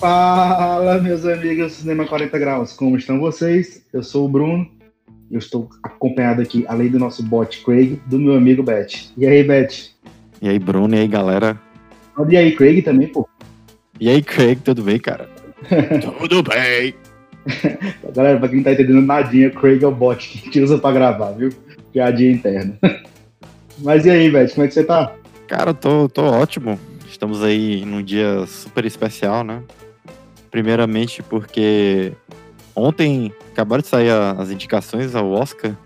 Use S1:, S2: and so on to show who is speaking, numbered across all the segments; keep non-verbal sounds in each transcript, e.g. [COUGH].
S1: Fala, meus amigos do Cinema 40 Graus, como estão vocês? Eu sou o Bruno, eu estou acompanhado aqui, além do nosso bot Craig, do meu amigo Beth. E aí, Beth?
S2: E aí, Bruno, e aí, galera?
S1: E aí, Craig também, pô?
S2: E aí, Craig, tudo bem, cara? [LAUGHS]
S3: tudo bem!
S1: galera, pra quem não tá entendendo nadinha, Craig é o bot que a gente usa pra gravar, viu? Piadinha interna. [LAUGHS] Mas e aí, Beth, como é que você tá?
S2: Cara, eu tô, tô ótimo. Estamos aí num dia super especial, né? Primeiramente porque ontem acabaram de sair as indicações ao Oscar.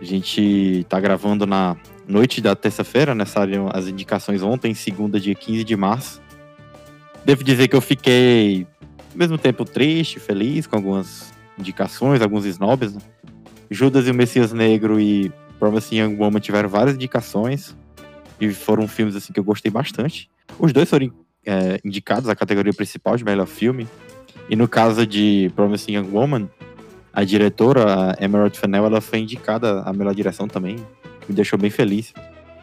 S2: A gente tá gravando na noite da terça-feira, né? Saíram as indicações ontem, segunda, dia 15 de março. Devo dizer que eu fiquei, ao mesmo tempo, triste, feliz com algumas indicações, alguns snobs. Né? Judas e o Messias Negro e Promising Young Woman tiveram várias indicações. E foram filmes assim que eu gostei bastante. Os dois foram é, indicados à categoria principal de melhor filme. E no caso de Promising Young Woman, a diretora, a Emerald Fennell, ela foi indicada à melhor direção também, que me deixou bem feliz.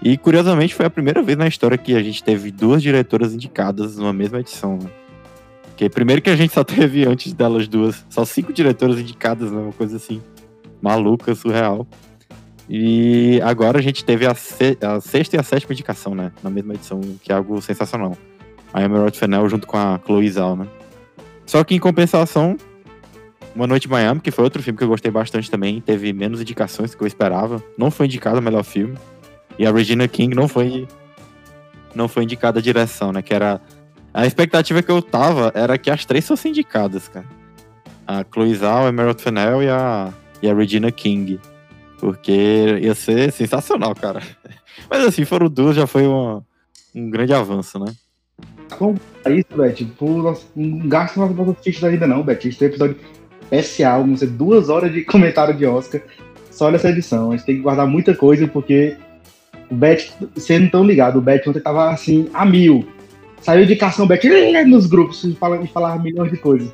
S2: E curiosamente foi a primeira vez na história que a gente teve duas diretoras indicadas numa mesma edição. Né? Porque primeiro que a gente só [LAUGHS] teve antes delas duas, só cinco diretoras indicadas, né? uma coisa assim, maluca, surreal. E agora a gente teve a, se a, sexta e a sétima indicação, né? Na mesma edição, que é algo sensacional. A Emerald Fennell junto com a Chloe Zhao, né? Só que em compensação, Uma Noite em Miami, que foi outro filme que eu gostei bastante também, teve menos indicações do que eu esperava. Não foi indicado o melhor filme. E a Regina King não foi não foi indicada a direção, né? Que era a expectativa que eu tava era que as três fossem indicadas, cara. A Chloe Zhao, a Emerald Fennell e a, e a Regina King. Porque ia ser sensacional, cara. [LAUGHS] Mas assim, foram duas, já foi uma, um grande avanço, né?
S1: Como é isso, Beth? Tipo, não gasta mais nossa ficha da vida, não. A gente tem um episódio especial, vão ser duas horas de [LAUGHS] comentário de Oscar só nessa edição. A gente tem que guardar muita coisa, porque o Bet, vocês não estão ligados, o Bet ontem tava assim, a mil. Saiu indicação Bet [LAUGHS] nos grupos e falava, falava milhões de coisas.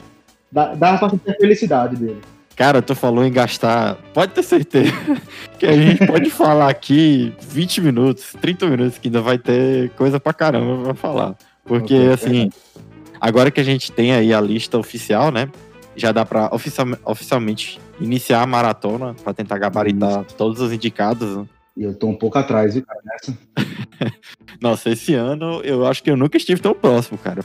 S1: Dá, dá pra sentir a felicidade dele.
S2: Cara, tu falou em gastar. Pode ter certeza [LAUGHS] que a gente pode falar aqui 20 minutos, 30 minutos, que ainda vai ter coisa pra caramba pra falar. Porque, okay, assim, agora que a gente tem aí a lista oficial, né? Já dá pra oficial, oficialmente iniciar a maratona pra tentar gabaritar Isso. todos os indicados. Né?
S1: E eu tô um pouco atrás, viu, cara, nessa. [LAUGHS]
S2: Nossa, esse ano eu acho que eu nunca estive tão próximo, cara.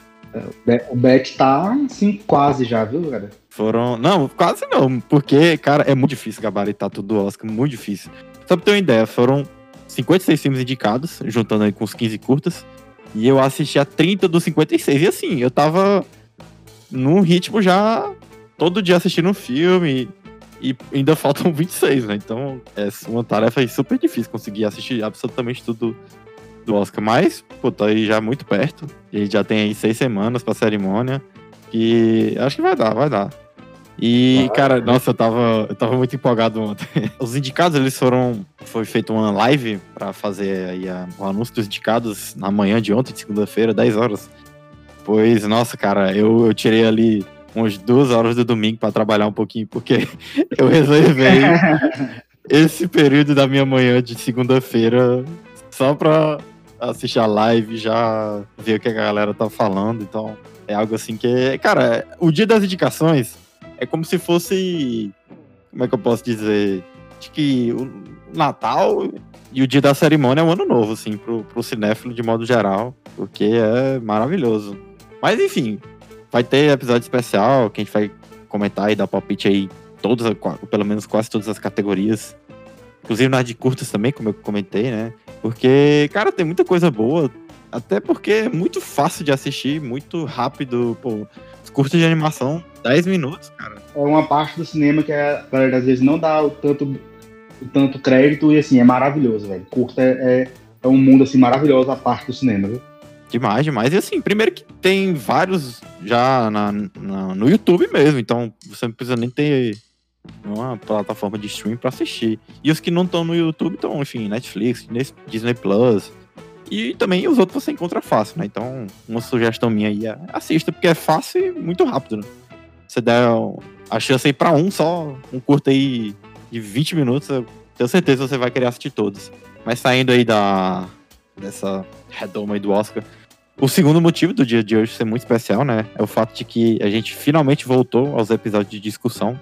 S1: É, o Bet tá, assim, quase já, viu, cara?
S2: Foram. Não, quase não, porque, cara, é muito difícil gabaritar tudo do Oscar, muito difícil. Só pra ter uma ideia, foram 56 filmes indicados, juntando aí com os 15 curtas. E eu assisti a 30 dos 56. E assim, eu tava num ritmo já todo dia assistindo um filme. E ainda faltam [LAUGHS] 26, né? Então é uma tarefa super difícil conseguir assistir absolutamente tudo do Oscar. Mas, pô, tá aí já muito perto. E já tem aí seis semanas pra cerimônia. E acho que vai dar, vai dar. E, cara, nossa, eu tava, eu tava muito empolgado ontem. [LAUGHS] Os indicados, eles foram. Foi feita uma live para fazer aí a, o anúncio dos indicados na manhã de ontem, de segunda-feira, 10 horas. Pois, nossa, cara, eu, eu tirei ali umas duas horas do domingo para trabalhar um pouquinho, porque [LAUGHS] eu reservei [LAUGHS] esse período da minha manhã de segunda-feira só pra assistir a live, já ver o que a galera tá falando. Então, é algo assim que. Cara, o dia das indicações é como se fosse. Como é que eu posso dizer? Acho que o Natal e o dia da cerimônia é um ano novo, assim, pro, pro cinéfilo de modo geral, porque é maravilhoso. Mas enfim, vai ter episódio especial que a gente vai comentar e dar palpite aí todas, pelo menos quase todas as categorias. Inclusive nas de curtas também, como eu comentei, né? Porque, cara, tem muita coisa boa. Até porque é muito fácil de assistir, muito rápido. Pô, os curtos de animação 10 minutos, cara.
S1: É uma parte do cinema que a galera às vezes não dá o tanto, o tanto crédito e assim, é maravilhoso, velho. Curta é, é um mundo assim maravilhoso a parte do cinema, viu?
S2: Demais, demais. E assim, primeiro que tem vários já na, na, no YouTube mesmo, então você não precisa nem ter uma plataforma de streaming para assistir. E os que não estão no YouTube estão, enfim, Netflix, Disney Plus. E também os outros você encontra fácil, né? Então, uma sugestão minha aí é assista, porque é fácil e muito rápido, né? você der a chance aí pra um só, um curto aí de 20 minutos, eu tenho certeza que você vai querer assistir todos. Mas saindo aí da dessa redoma aí do Oscar, O segundo motivo do dia de hoje ser muito especial, né? É o fato de que a gente finalmente voltou aos episódios de discussão.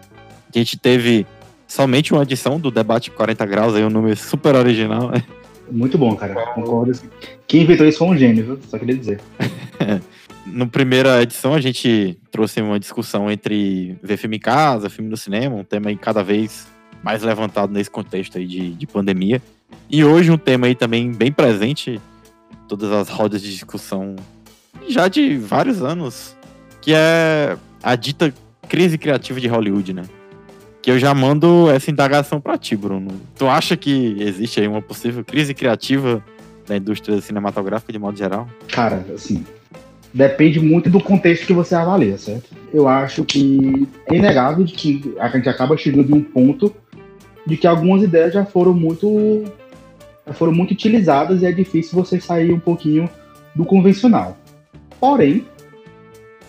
S2: A gente teve somente uma edição do debate 40 graus, aí um número super original, né?
S1: Muito bom, cara. Concordo. assim. Quem inventou isso foi um gênio, viu? Só queria dizer. [LAUGHS]
S2: Na primeira edição, a gente trouxe uma discussão entre ver filme em casa, filme no cinema, um tema aí cada vez mais levantado nesse contexto aí de, de pandemia. E hoje um tema aí também bem presente, em todas as rodas de discussão já de vários anos, que é a dita crise criativa de Hollywood, né? Que eu já mando essa indagação pra ti, Bruno. Tu acha que existe aí uma possível crise criativa da indústria cinematográfica de modo geral?
S1: Cara, assim, depende muito do contexto que você avalia, certo? Eu acho que é inegável de que a gente acaba chegando em um ponto de que algumas ideias já foram muito já foram muito utilizadas e é difícil você sair um pouquinho do convencional. Porém,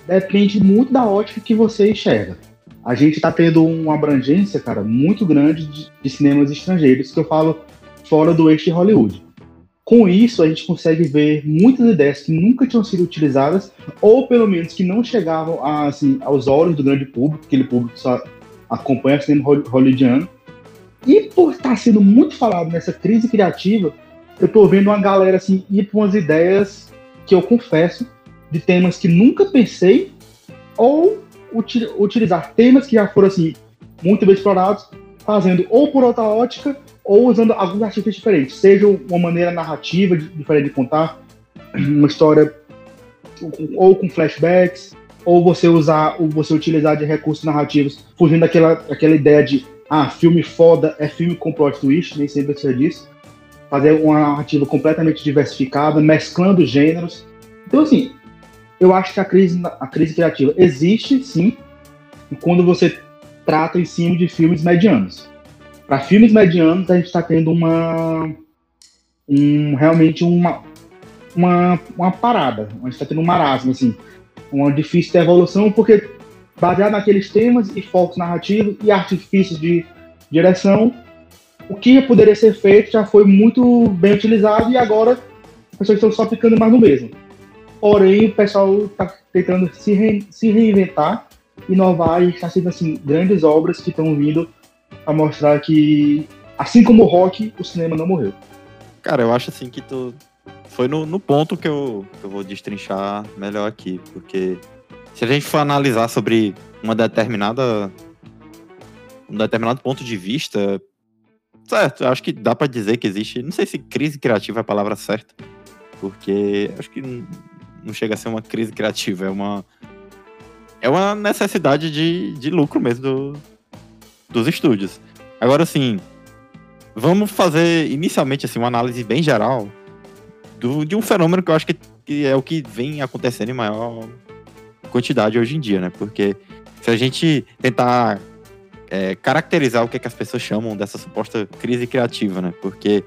S1: depende muito da ótica que você enxerga. A gente está tendo uma abrangência, cara, muito grande de, de cinemas estrangeiros, que eu falo fora do eixo de Hollywood. Com isso, a gente consegue ver muitas ideias que nunca tinham sido utilizadas, ou pelo menos que não chegavam a, assim, aos olhos do grande público, aquele público que só acompanha o cinema hol- hollywoodiano. E por estar sendo muito falado nessa crise criativa, eu tô vendo uma galera assim, ir para umas ideias que eu confesso, de temas que nunca pensei, ou uti- utilizar temas que já foram assim, muito bem explorados, fazendo ou por outra ótica, ou usando alguns artifícios diferentes, seja uma maneira narrativa diferente de contar, [CLEARS THROAT] uma história ou com flashbacks, ou você usar, ou você utilizar de recursos narrativos, fugindo daquela, daquela ideia de ah, filme foda é filme com plot twist, nem sempre precisa disso. Fazer uma narrativa completamente diversificada, mesclando gêneros. Então, assim, eu acho que a crise, a crise criativa existe, sim, quando você trata em cima de filmes medianos. Para filmes medianos, a gente está tendo uma. Um, realmente uma, uma, uma parada. A gente está tendo um marasmo, assim. Uma difícil evolução, porque baseado naqueles temas e focos narrativos e artifícios de direção, o que poderia ser feito já foi muito bem utilizado e agora as pessoas estão só ficando mais no mesmo. Porém, o pessoal está tentando se, re- se reinventar, inovar e está sendo assim, grandes obras que estão vindo a mostrar que, assim como o rock, o cinema não morreu.
S2: Cara, eu acho assim que tu foi no, no ponto que eu, que eu vou destrinchar melhor aqui, porque se a gente for analisar sobre uma determinada um determinado ponto de vista, certo, acho que dá pra dizer que existe, não sei se crise criativa é a palavra certa, porque acho que não, chega a ser uma crise criativa, é uma é uma necessidade de, de lucro mesmo do, dos estúdios. Agora, assim, vamos fazer inicialmente assim, uma análise bem geral do, de um fenômeno que eu acho que, que é o que vem acontecendo em maior quantidade hoje em dia, né? Porque se a gente tentar é, caracterizar o que, é que as pessoas chamam dessa suposta crise criativa, né? Porque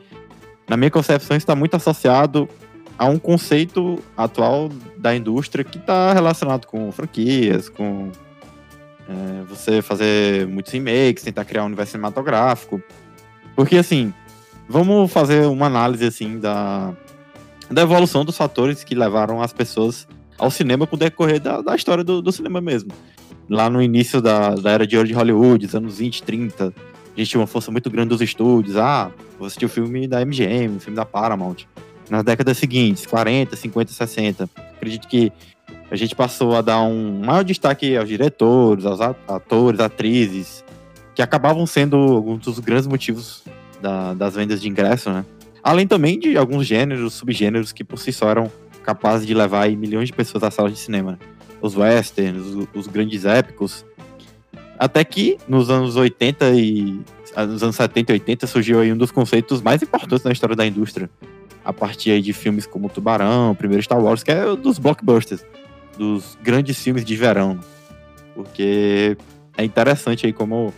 S2: na minha concepção está muito associado a um conceito atual da indústria que está relacionado com franquias, com é, você fazer muitos remakes, tentar criar um universo cinematográfico. Porque, assim, vamos fazer uma análise, assim, da, da evolução dos fatores que levaram as pessoas ao cinema com o decorrer da, da história do, do cinema mesmo. Lá no início da, da era de ouro de Hollywood, os anos 20, 30, a gente tinha uma força muito grande dos estúdios. Ah, vou assistir o filme da MGM, o filme da Paramount. Nas décadas seguintes, 40, 50, 60, acredito que a gente passou a dar um maior destaque aos diretores, aos atores, atrizes, que acabavam sendo alguns dos grandes motivos da- das vendas de ingresso, né? Além também de alguns gêneros, subgêneros que por si só eram capazes de levar aí milhões de pessoas às salas de cinema. né? Os westerns, os, os grandes épicos. Até que nos anos 80 e ah, nos anos 70 e 80 surgiu aí um dos conceitos mais importantes na história da indústria. A partir aí de filmes como Tubarão, primeiro Star Wars, que é dos blockbusters, dos grandes filmes de verão. Porque é interessante aí como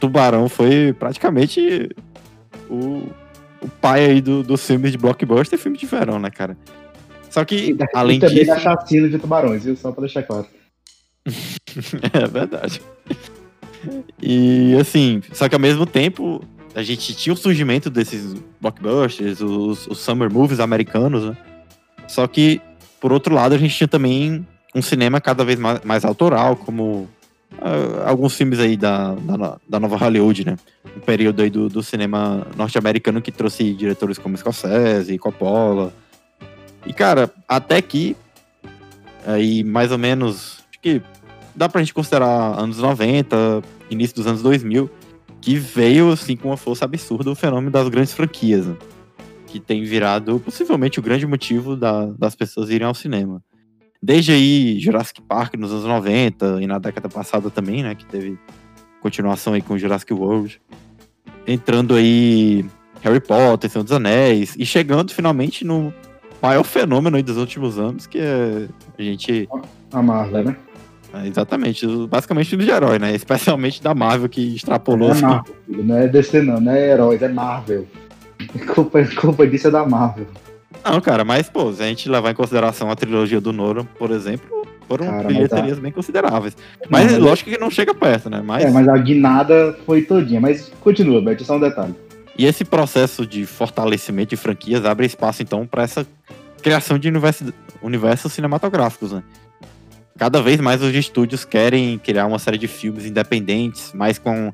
S2: Tubarão foi praticamente o, o pai aí do, dos filmes de blockbuster e filme de verão, né, cara? Só que,
S1: E
S2: além
S1: também
S2: disso.
S1: da chacina de tubarões, viu? Só pra deixar claro. [LAUGHS]
S2: É verdade. E assim, só que ao mesmo tempo, a gente tinha o surgimento desses blockbusters, os, os summer movies americanos, né? Só que por outro lado, a gente tinha também um cinema cada vez mais, mais autoral, como uh, alguns filmes aí da, da, da, nova Hollywood, né? Um período aí do, do cinema norte-americano que trouxe diretores como Scorsese, Coppola. E, cara, até que, aí mais ou menos, acho que dá pra gente considerar anos 90, início dos anos 2000, que veio, assim, com uma força absurda o fenômeno das grandes franquias, né? que tem virado possivelmente o grande motivo da, das pessoas irem ao cinema. Desde aí, Jurassic Park nos anos 90 e na década passada também, né, que teve continuação aí com Jurassic World. Entrando aí Harry Potter, Senhor dos Anéis, e chegando finalmente no maior fenômeno aí dos últimos anos, que é a gente...
S1: A Marvel, né?
S2: É, exatamente, basicamente filme de herói, né? Especialmente da Marvel, que extrapolou...
S1: É Marvel, não é DC não, não é heróis, é Marvel. [LAUGHS] Culpa, culpa disso é da Marvel.
S2: Não, cara, mas, pô, se a gente levar em consideração a trilogia do Nolan, por exemplo, foram cara, bilheterias a... bem consideráveis. Mas, não, lógico que não chega perto, né? Mas...
S1: É, mas a guinada foi todinha. Mas continua, Beth, só um detalhe.
S2: E esse processo de fortalecimento de franquias abre espaço, então, para essa criação de universo, universos cinematográficos, né? Cada vez mais os estúdios querem criar uma série de filmes independentes, mais com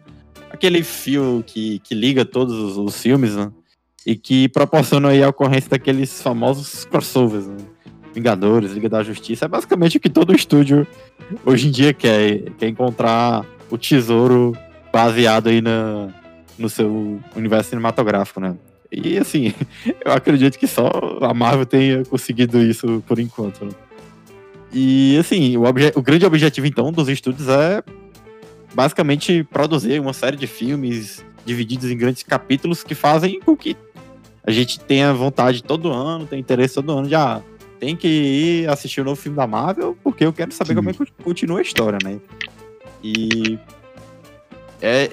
S2: aquele fio que, que liga todos os, os filmes, né? e que proporciona aí a ocorrência daqueles famosos crossovers, né? Vingadores, Liga da Justiça. É basicamente o que todo estúdio hoje em dia quer, quer encontrar o tesouro baseado aí na, no seu universo cinematográfico, né? E assim, [LAUGHS] eu acredito que só a Marvel tenha conseguido isso por enquanto. Né? E assim, o, o grande objetivo então dos estúdios é basicamente produzir uma série de filmes divididos em grandes capítulos que fazem com que a gente tenha vontade todo ano, tem interesse todo ano de, ah, tem que ir assistir o novo filme da Marvel, porque eu quero saber Sim. como é que continua a história, né? E é,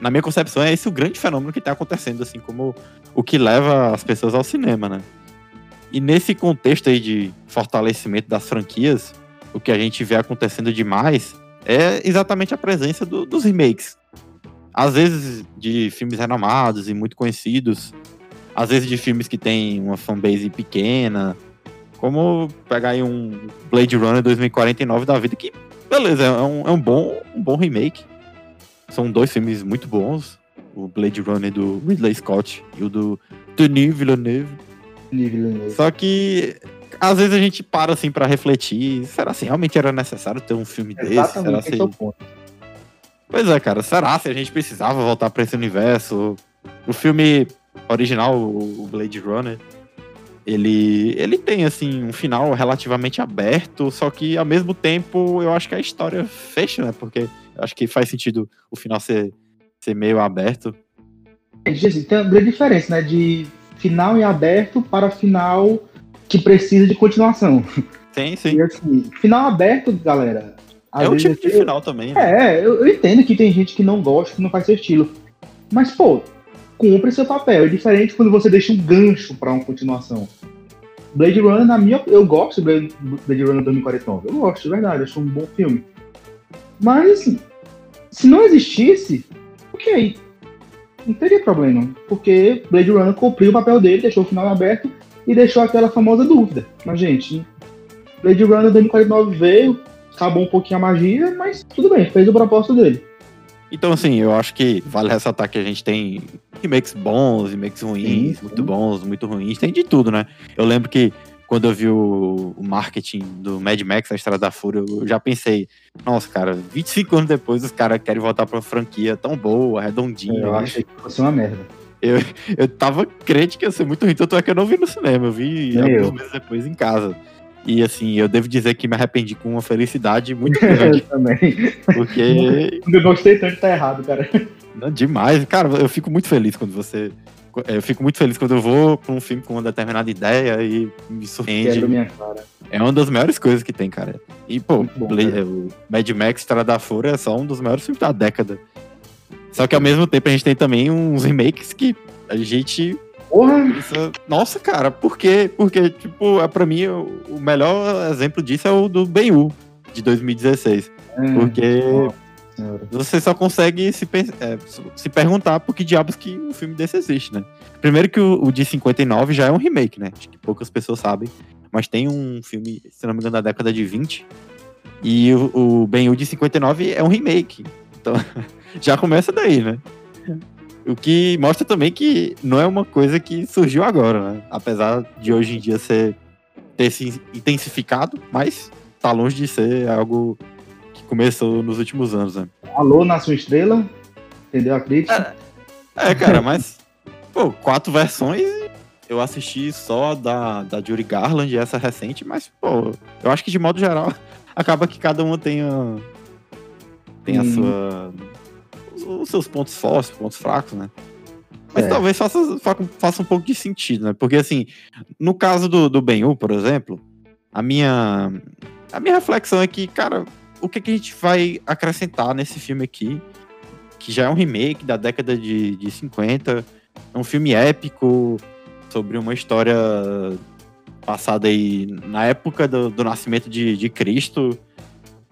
S2: na minha concepção, é esse o grande fenômeno que está acontecendo, assim, como o que leva as pessoas ao cinema, né? E nesse contexto aí de fortalecimento das franquias, o que a gente vê acontecendo demais é exatamente a presença do, dos remakes. Às vezes de filmes renomados e muito conhecidos, às vezes de filmes que tem uma fanbase pequena, como pegar aí um Blade Runner 2049 da vida, que, beleza, é um, é um, bom, um bom remake. São dois filmes muito bons, o Blade Runner do Ridley Scott e o do Denis Villeneuve. Só que às vezes a gente para assim para refletir, será assim, realmente era necessário ter um filme Exatamente desse? Será assim... É pois é, cara, será se a gente precisava voltar para esse universo? O filme original, o Blade Runner, ele, ele tem, assim, um final relativamente aberto, só que ao mesmo tempo eu acho que a história fecha, né? Porque eu acho que faz sentido o final ser, ser meio aberto.
S1: Assim, tem uma grande diferença, né? De final em aberto para final que precisa de continuação.
S2: Sim, sim.
S1: E assim, final aberto, galera.
S2: É um tipo de final também,
S1: né? É, eu, eu entendo que tem gente que não gosta, que não faz seu estilo. Mas, pô, cumpre seu papel. É diferente quando você deixa um gancho para uma continuação. Blade Runner, na minha, eu gosto de Blade Runner 2049. Eu gosto, de verdade, acho um bom filme. Mas, assim, se não existisse, ok. Não teria problema. Porque Blade Runner cumpriu o papel dele, deixou o final aberto e deixou aquela famosa dúvida. Mas, gente, Blade Runner 2049 veio, acabou um pouquinho a magia, mas tudo bem, fez o propósito dele.
S2: Então, assim, eu acho que vale ressaltar que a gente tem remakes bons, remakes ruins, sim, muito bons, muito ruins, tem de tudo, né? Eu lembro que quando eu vi o, o, marketing do Mad Max, a Estrada da Fúria, eu já pensei, nossa, cara, 25 anos depois os caras querem voltar pra uma franquia tão boa, redondinha.
S1: Eu achei que fosse uma merda.
S2: Eu, eu tava crente que ia ser muito ruim, tanto é que eu não vi no cinema, eu vi alguns meses depois em casa. E assim, eu devo dizer que me arrependi com uma felicidade muito [LAUGHS] grande.
S1: eu também.
S2: Porque.
S1: eu gostei tanto, tá errado, cara.
S2: Não, demais. Cara, eu fico muito feliz quando você. Eu fico muito feliz quando eu vou pra um filme com uma determinada ideia e me surpreende. É uma das melhores coisas que tem, cara. E, pô, bom, o Mad Max Estrada da Fúria é só um dos melhores filmes da década. Só que ao mesmo tempo a gente tem também uns remakes que a gente
S1: Porra!
S2: Isso, nossa, cara, por quê? Porque, tipo, é, pra mim, o, melhor exemplo disso é o do Ben-Hur, de 2016. É, porque você só consegue se, é, se perguntar por que diabos que um filme desse existe, né? Primeiro que o, o de 59 já é um remake, né? Acho que poucas pessoas sabem. mas tem um filme, se não me engano, da década de 20. E o, o Ben-Hur de 59 é um remake. Então, [LAUGHS] já começa daí, né? O que mostra também que não é uma coisa que surgiu agora, né? Apesar de hoje em dia ser, ter se intensificado, mas tá longe de ser algo começou nos últimos anos, né?
S1: Alô, Nação Estrela? Entendeu a crítica?
S2: É, cara, mas, pô, quatro versões eu assisti só da, da Judy Garland, essa recente, mas, pô, eu acho que de modo geral, [LAUGHS] acaba que cada uma tem a, tem a
S1: Hum.
S2: sua. os- os seus pontos fortes, pontos fracos, né? Mas
S1: É.
S2: talvez faça, fa- faça um pouco de sentido, né? Porque, assim, no caso do, do Ben-Hur, por exemplo, a minha, a minha reflexão é que, cara, o que, que a gente vai acrescentar nesse filme aqui, que já é um remake da década de, de 50, é um filme épico sobre uma história passada aí na época do, do nascimento de, de Cristo.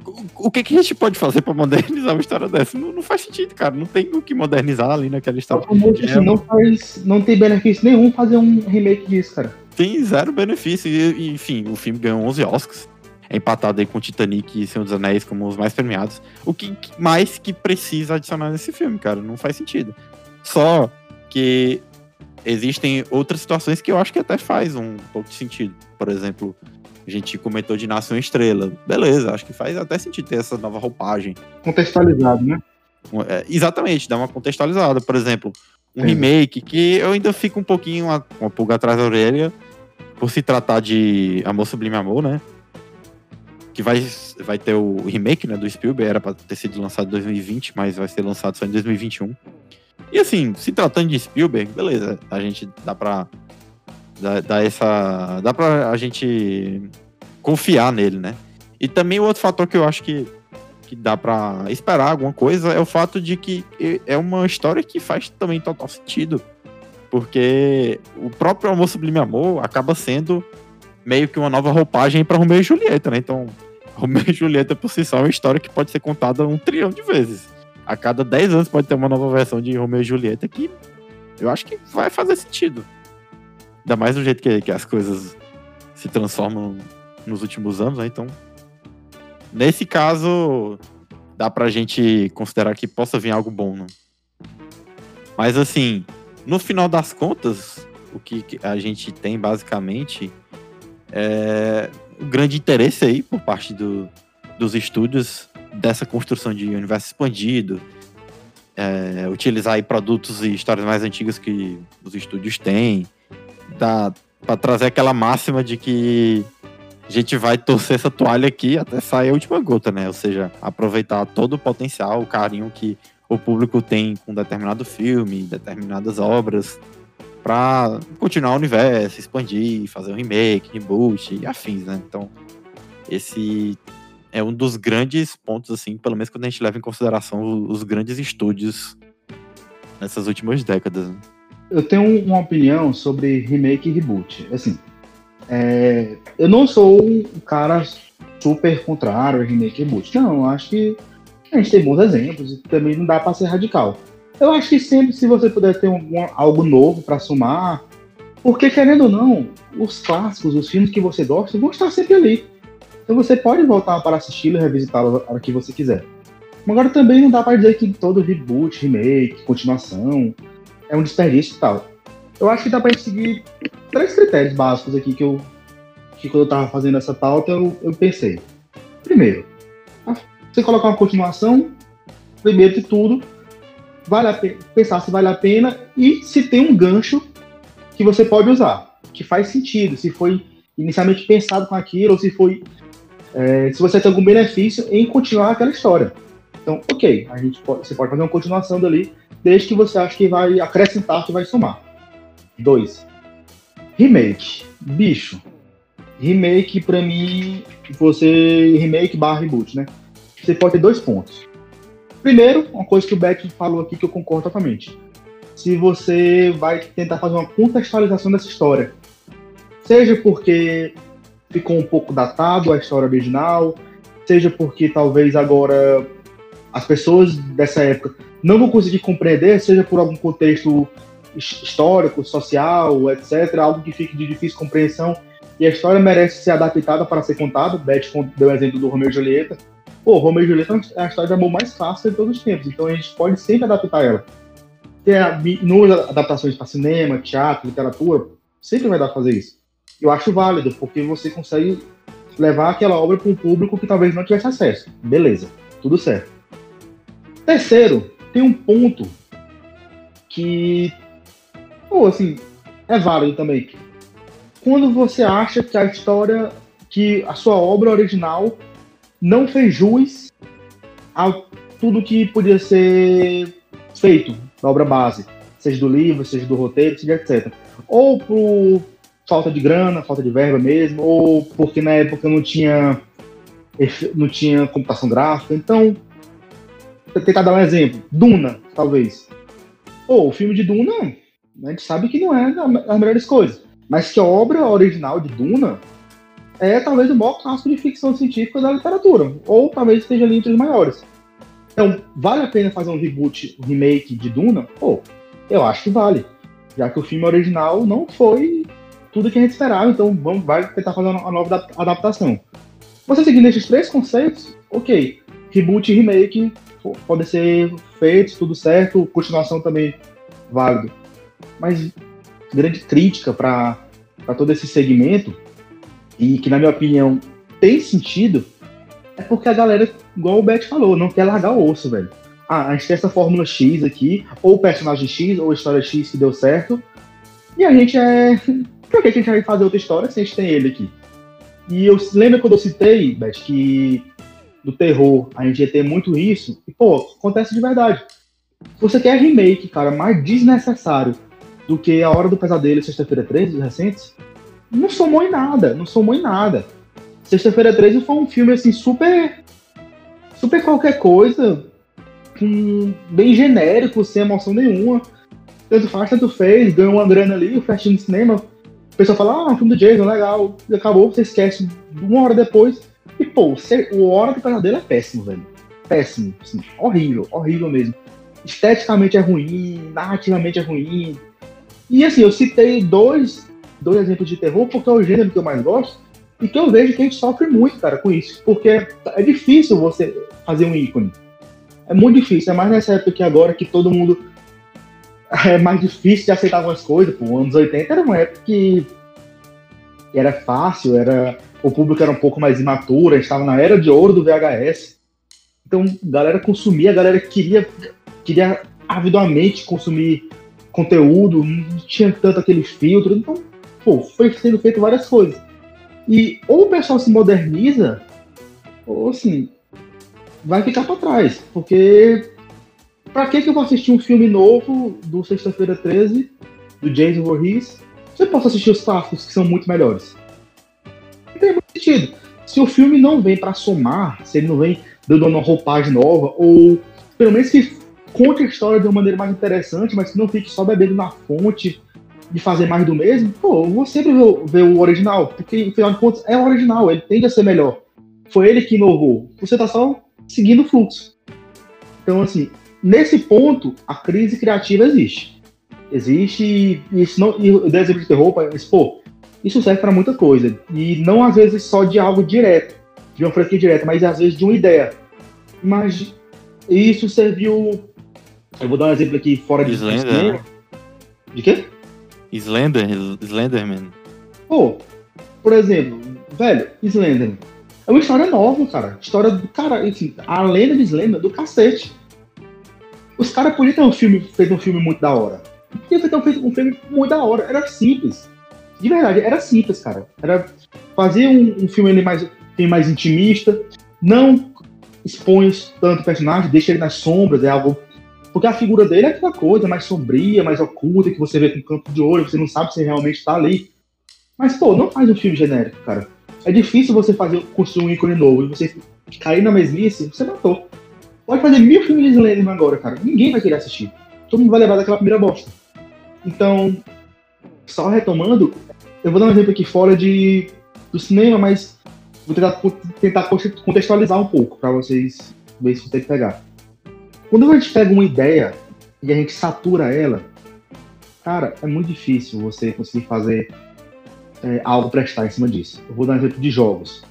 S2: O, o que, que a gente pode fazer pra modernizar uma história dessa? Não, não faz sentido, cara. Não tem o que modernizar ali naquela história.
S1: Assim, não, faz, não tem benefício nenhum fazer um remake disso, cara.
S2: Tem zero benefício. E, enfim, o filme ganhou 11 Oscars. É empatado aí com Titanic e Senhor dos Anéis como os mais premiados. O que mais que precisa adicionar nesse filme, cara? Não faz sentido. Só que existem outras situações que eu acho que até faz um pouco de sentido. Por exemplo, a gente comentou de Nação Estrela. Beleza, acho que faz até sentido ter essa nova roupagem.
S1: Contextualizado, né?
S2: É, exatamente, dá uma contextualizada. Por exemplo, um
S1: Sim.
S2: remake que eu ainda fico um pouquinho a- com a pulga atrás da orelha por se tratar de Amor Sublime Amor, né? Que vai, vai ter o remake né, do Spielberg, era pra ter sido lançado em 2020, mas vai ser lançado só em 2021. E assim, se tratando de Spielberg, beleza, a gente dá pra. Dá, dá essa. Dá pra a gente confiar nele, né? E também o outro fator que eu acho que que dá pra esperar alguma coisa é o fato de que é uma história que faz também total sentido. Porque o próprio Amor Sublime Amor acaba sendo meio que uma nova roupagem pra Romeu e Julieta, né? Então, [LAUGHS] Romeu e Julieta por si só é uma história que pode ser contada um trilhão de vezes. A cada 10 anos pode ter uma nova versão de Romeu e Julieta que eu acho que vai fazer sentido. Ainda mais do jeito que, que as coisas se transformam nos últimos anos, né? Então, nesse caso, dá pra gente considerar que possa vir algo bom, né? Mas assim, no final das contas, o que a gente tem basicamente é o grande interesse aí por parte do, dos estúdios dessa construção de universo expandido, é, utilizar aí produtos e histórias mais antigas que os estúdios têm, para trazer aquela máxima de que a gente vai torcer essa toalha aqui até sair a última gota, né? Ou seja, aproveitar todo o potencial, o carinho que o público tem com determinado filme, determinadas obras, pra continuar o universo, expandir, fazer um remake, reboot e afins, né? Então, esse é um dos grandes pontos, assim, pelo menos quando a gente leva em consideração os grandes estúdios nessas últimas décadas. né?
S1: Eu tenho uma opinião sobre remake e reboot. Assim, é, eu não sou um cara super contrário a remake e reboot. Não, acho que a gente tem bons exemplos e também não dá pra ser radical. Eu acho que sempre, se você puder ter algum- algo novo pra somar, porque querendo ou não, os clássicos, os filmes que você gosta, vão estar sempre ali. Então você pode voltar para assisti-lo e revisitá-lo a hora que você quiser. Agora também não dá pra dizer que todo reboot, remake, continuação é um desperdício e tal. Eu acho que dá gente seguir três critérios básicos aqui que eu que quando eu tava fazendo essa pauta eu, eu pensei. Primeiro, você colocar uma continuação, primeiro de tudo, vale a pena, pensar se vale a pena e se tem um gancho que você pode usar, que faz sentido, se foi inicialmente pensado com aquilo, ou se foi é, se você tem algum benefício em continuar aquela história. Então, ok, a gente pode, você pode fazer uma continuação dali, desde que você acha que vai acrescentar, que vai somar. Dois, remake. Bicho, remake pra mim, você. Remake barra reboot, né? Você pode ter dois pontos. Primeiro, uma coisa que o Beck falou aqui que eu concordo totalmente. Se você vai tentar fazer uma contextualização dessa história, seja porque ficou um pouco datado a história original, seja porque talvez agora as pessoas dessa época não vão conseguir compreender, seja por algum contexto his- histórico, social, etc., algo que fique de difícil compreensão, e a história merece ser adaptada para ser contada. Beth deu o exemplo do Romeu e Julieta. Pô, Romeu e Julieta é a história de amor mais fácil de todos os tempos, então a gente pode sempre adaptar ela. Tem inúmeras adaptações para cinema, teatro, literatura, sempre vai dar pra fazer isso. Eu acho válido, porque você consegue levar aquela obra para um público que talvez não tivesse acesso. Beleza, tudo certo. Terceiro, tem um ponto que, pô, assim, é válido também. Quando você acha que a história, que a sua obra original não fez jus a tudo que podia ser feito na obra base, seja do livro, seja do roteiro, seja etc. Ou por falta de grana, falta de verba mesmo, ou porque na época não tinha não tinha computação gráfica. Então, tentar dar um exemplo. Duna, talvez. Pô, o filme de Duna, a gente sabe que não é das melhores coisas. Mas que a obra original de Duna é talvez o maior clássico de ficção científica da literatura. Ou talvez esteja ali entre os maiores. Então, vale a pena fazer um reboot, um remake de Duna? Pô, eu acho que vale. Já que o filme original não foi tudo que a gente esperava, então vamos, vai tentar fazer uma nova adaptação. Você seguindo esses três conceitos, ok. Reboot e remake podem ser feitos, tudo certo, continuação também válido. Mas grande crítica para todo esse segmento, e que na minha opinião tem sentido, é porque a galera, igual o Beth falou, não quer largar o osso, velho. Ah, a gente tem essa fórmula X aqui, ou personagem X, ou história X que deu certo, e a gente é. [LAUGHS] Por que a gente vai fazer outra história se a gente tem ele aqui? E eu lembro quando eu citei, Beth, que do terror a gente ia ter muito isso, e pô, acontece de verdade. Você quer remake, cara, mais desnecessário do que A Hora do Pesadelo e Sexta-feira 13, os recentes, não somou em nada, não somou em nada. Sexta-feira 13 foi um filme assim super super qualquer coisa, um, bem genérico, sem emoção nenhuma. Tanto faz, tanto fez, ganhou uma grana ali, o festinho no cinema. O pessoal fala, ah, um filme do Jason, legal. E acabou, você esquece uma hora depois. E, pô, o Hora do Pesadelo é péssimo, velho. Péssimo, assim, horrível, horrível mesmo. Esteticamente é ruim, narrativamente é ruim. E assim, eu citei dois, dois exemplos de terror porque é o gênero que eu mais gosto. E que eu vejo que a gente sofre muito, cara, com isso. Porque é difícil você fazer um ícone. É muito difícil, é mais nessa época que agora que todo mundo [LAUGHS] é mais difícil de aceitar algumas coisas. Pô, anos 80 era uma época que era fácil, era o público era um pouco mais imaturo, a gente estava na era de ouro do VHS. Então, a galera consumia, a galera queria, queria avidamente consumir conteúdo, não tinha tanto aquele filtro. Então, pô, foi sendo feito várias coisas. E ou o pessoal se moderniza, ou assim, vai ficar para trás. Porque pra que, que eu vou assistir um filme novo do Sexta-feira 13, do Jason Voorhees, se eu posso assistir os clássicos que são muito melhores? Não tem muito sentido. Se o filme não vem para somar, se ele não vem dando uma roupagem nova, ou pelo menos que conte a história de uma maneira mais interessante, mas que não fique só bebendo na fonte de fazer mais do mesmo, pô, eu vou sempre ver, ver o original, porque, afinal de contas, é o original, ele tende a ser melhor. Foi ele que inovou. Você tá só seguindo o fluxo. Então, assim, nesse ponto, a crise criativa existe. Existe, e isso não, e o exemplo de terror, mas, pô, isso serve para muita coisa. E não às vezes só de algo direto, de uma franquia direta, mas às vezes de uma ideia. Mas isso serviu. Eu vou dar um exemplo aqui fora de
S2: Slender.
S1: De quê?
S2: Slender, Slenderman.
S1: Pô, por exemplo, velho, Slenderman. É uma história nova, cara. História do cara, enfim, a lenda de Slender do cacete. Os caras podiam ter um filme, feito um filme muito da hora. Podia ter feito um filme muito da hora. Era simples. De verdade, era simples, cara. Era fazer um, um filme mais, mais intimista, não expõe tanto o personagem, deixa ele nas sombras, é algo porque a figura dele é aquela coisa mais sombria, mais oculta, que você vê com campo de olho, você não sabe se realmente está ali. Mas, pô, não faz um filme genérico, cara. É difícil você fazer, construir um ícone novo e você cair na mesmice, você matou. Pode fazer mil filmes de Slenderman agora, cara. Ninguém vai querer assistir. Todo mundo vai levar daquela primeira bosta. Então, só retomando, eu vou dar um exemplo aqui fora de, do cinema, mas vou tentar, tentar contextualizar um pouco para vocês verem se conseguem pegar. Quando a gente pega uma ideia e a gente satura ela, cara, é muito difícil você conseguir fazer é, algo prestar em cima disso. Eu vou dar um exemplo de jogos.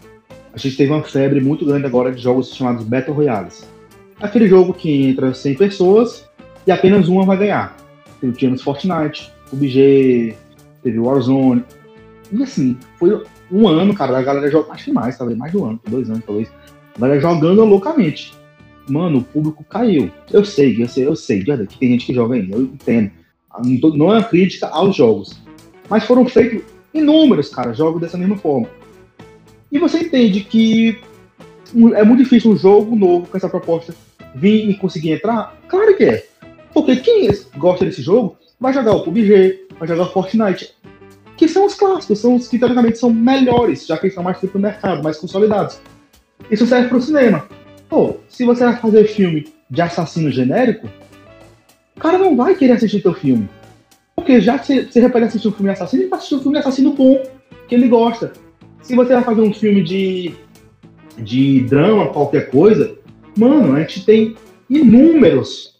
S1: A gente teve uma febre muito grande agora de jogos chamados Battle Royales. Aquele jogo que entra 100 pessoas e apenas uma vai ganhar. Teve tínhamos Fortnite, PUBG, teve Warzone. E assim, foi um ano, cara, a galera joga, acho que mais, talvez mais de um ano, dois anos talvez. A galera jogando loucamente. Mano, o público caiu. Eu sei, eu sei, eu sei, que tem gente que joga ainda, eu entendo. Não é uma crítica aos jogos. Mas foram feitos inúmeros, cara, jogos dessa mesma forma. E você entende que é muito difícil um jogo novo com essa proposta vir e conseguir entrar? Claro que é. Porque quem gosta desse jogo vai jogar o PUBG, vai jogar o Fortnite, que são os clássicos, são os que teoricamente são melhores, já que eles estão mais tempo no mercado, mais consolidados. Isso serve para o cinema. Pô, se você vai fazer filme de assassino genérico, o cara não vai querer assistir teu filme. Porque já que você, vai assistir um filme assassino, ele vai assistir um filme assassino bom, que ele gosta. Se você vai fazer um filme de, de drama, qualquer coisa, mano, a gente tem inúmeros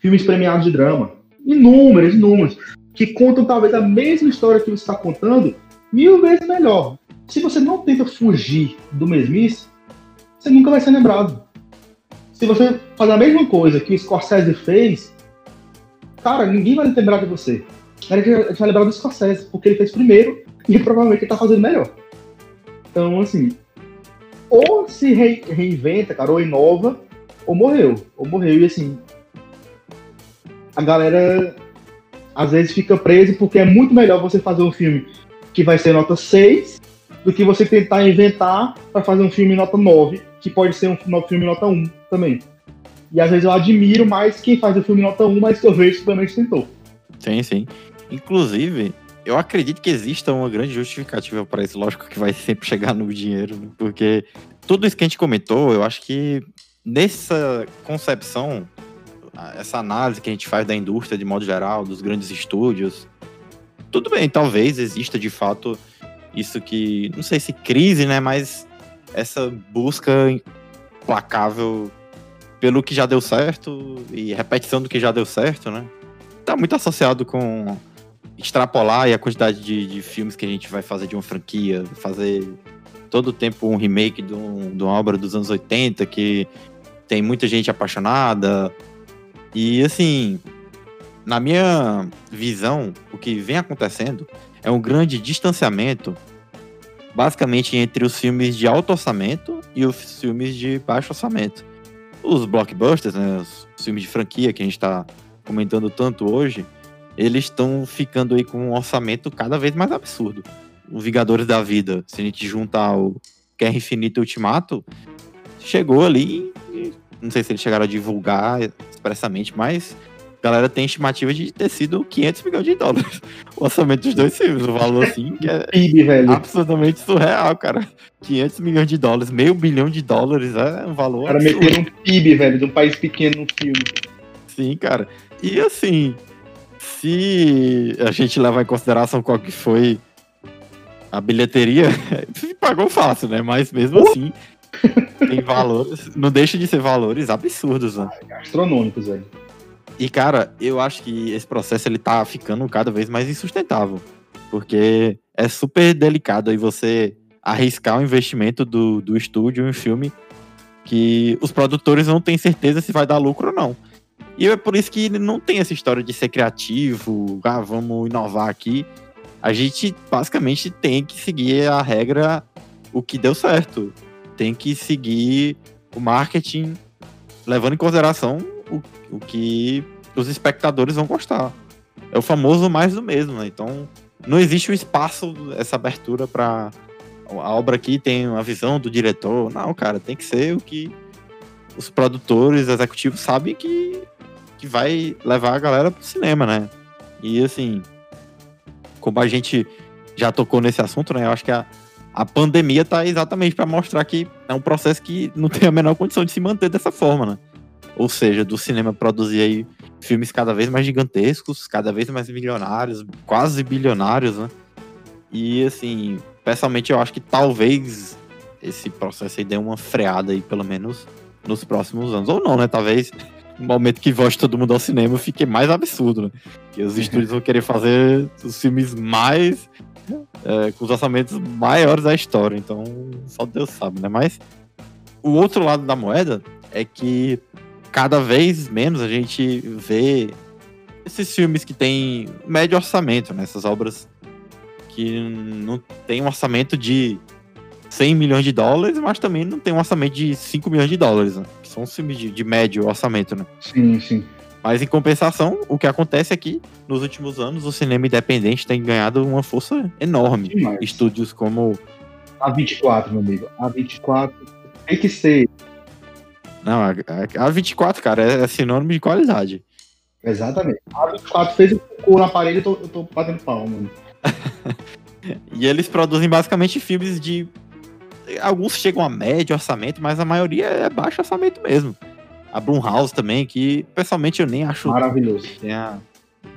S1: filmes premiados de drama. Inúmeros, inúmeros. Que contam talvez a mesma história que você está contando mil vezes melhor. Se você não tenta fugir do mesmice, você nunca vai ser lembrado. Se você fazer a mesma coisa que o Scorsese fez, cara, ninguém vai lembrar de você. A gente vai lembrar do Scorsese, porque ele fez primeiro [LAUGHS] e provavelmente ele tá fazendo melhor. Então, assim, ou se re reinventa, cara, ou inova, ou morreu. Ou morreu. E assim, a galera às vezes fica presa porque é muito melhor você fazer um filme que vai ser nota 6 do que você tentar inventar para fazer um filme nota 9, que pode ser um filme nota 1 também. E às vezes eu admiro mais quem faz o filme nota 1, mas que eu vejo que também tentou.
S2: Sim, sim. Inclusive, eu acredito que exista uma grande justificativa para isso. Lógico que vai sempre chegar no dinheiro, né? porque tudo isso que a gente comentou, eu acho que nessa concepção essa análise que a gente faz da indústria de modo geral, dos grandes estúdios, tudo bem, talvez exista de fato isso que, não sei se crise, né, mas essa busca implacável pelo que já deu certo e repetição do que já deu certo, né? Tá muito associado com extrapolar e a quantidade de, de filmes que a gente vai fazer de uma franquia, fazer todo o tempo um remake de, um, de uma obra dos anos 80 que tem muita gente apaixonada, e assim, na minha visão, o que vem acontecendo é um grande distanciamento, basicamente entre os filmes de alto orçamento e os filmes de baixo orçamento. Os blockbusters, né, os filmes de franquia que a gente está comentando tanto hoje, eles estão ficando aí com um orçamento cada vez mais absurdo. Os Vingadores da Vida, se a gente juntar o Guerra Infinita e Ultimato, chegou ali, não sei se eles chegaram a divulgar expressamente, mas galera tem estimativa de ter sido 500 milhões de dólares. O orçamento dos dois filmes, o valor assim, que é
S1: PIB, velho.
S2: absolutamente surreal, cara. 500 milhões de dólares, meio bilhão de dólares, é um valor.
S1: Cara meter um PIB, velho, de um país pequeno no filme.
S2: Sim, cara. E assim, se a gente levar em consideração qual que foi a bilheteria, [LAUGHS] pagou fácil, né? Mas mesmo uh! assim, tem valores, não deixa de ser valores absurdos, né?
S1: Astronômicos, velho.
S2: E, cara, eu acho que esse processo ele tá ficando cada vez mais insustentável. Porque é super delicado aí você arriscar o investimento do, do estúdio em um filme que os produtores não têm certeza se vai dar lucro ou não. E é por isso que não tem essa história de ser criativo, ah, vamos inovar aqui. A gente basicamente tem que seguir a regra, o que deu certo tem que seguir o marketing levando em consideração o, o que os espectadores vão gostar. É o famoso mais do mesmo, né? Então, não existe um espaço, essa abertura para a obra aqui tem uma visão do diretor. Não, cara, tem que ser o que os produtores executivos sabem que, que vai levar a galera pro cinema, né? E assim, como a gente já tocou nesse assunto, né? Eu acho que a, a pandemia está exatamente para mostrar que é um processo que não tem a menor condição de se manter dessa forma, né? Ou seja, do cinema produzir aí filmes cada vez mais gigantescos, cada vez mais milionários, quase bilionários, né? E assim, pessoalmente eu acho que talvez esse processo aí dê uma freada aí, pelo menos nos próximos anos. Ou não, né? Talvez no momento que volte todo mundo ao cinema fique mais absurdo, né? Que os estúdios vão querer fazer os filmes mais é, com os orçamentos maiores da história, então só Deus sabe, né? Mas o outro lado da moeda é que cada vez menos a gente vê esses filmes que têm médio orçamento, né? Essas obras que não tem um orçamento de 100 milhões de dólares, mas também não tem um orçamento de 5 milhões de dólares, né? Que são filmes de, de médio orçamento, né?
S1: Sim, sim.
S2: Mas em compensação, o que acontece é que nos últimos anos o cinema independente tem ganhado uma força enorme.
S1: Demais.
S2: Estúdios como.
S1: A24, meu amigo. A24 tem que ser.
S2: Não, a, a, a 24, cara, é, é sinônimo de qualidade.
S1: Exatamente. A 24 fez o cocô na parede, eu tô, eu tô batendo palma, mano. [LAUGHS]
S2: E eles produzem basicamente filmes de. Alguns chegam a médio orçamento, mas a maioria é baixo orçamento mesmo. A Blumhouse também, que pessoalmente eu nem acho
S1: Maravilhoso.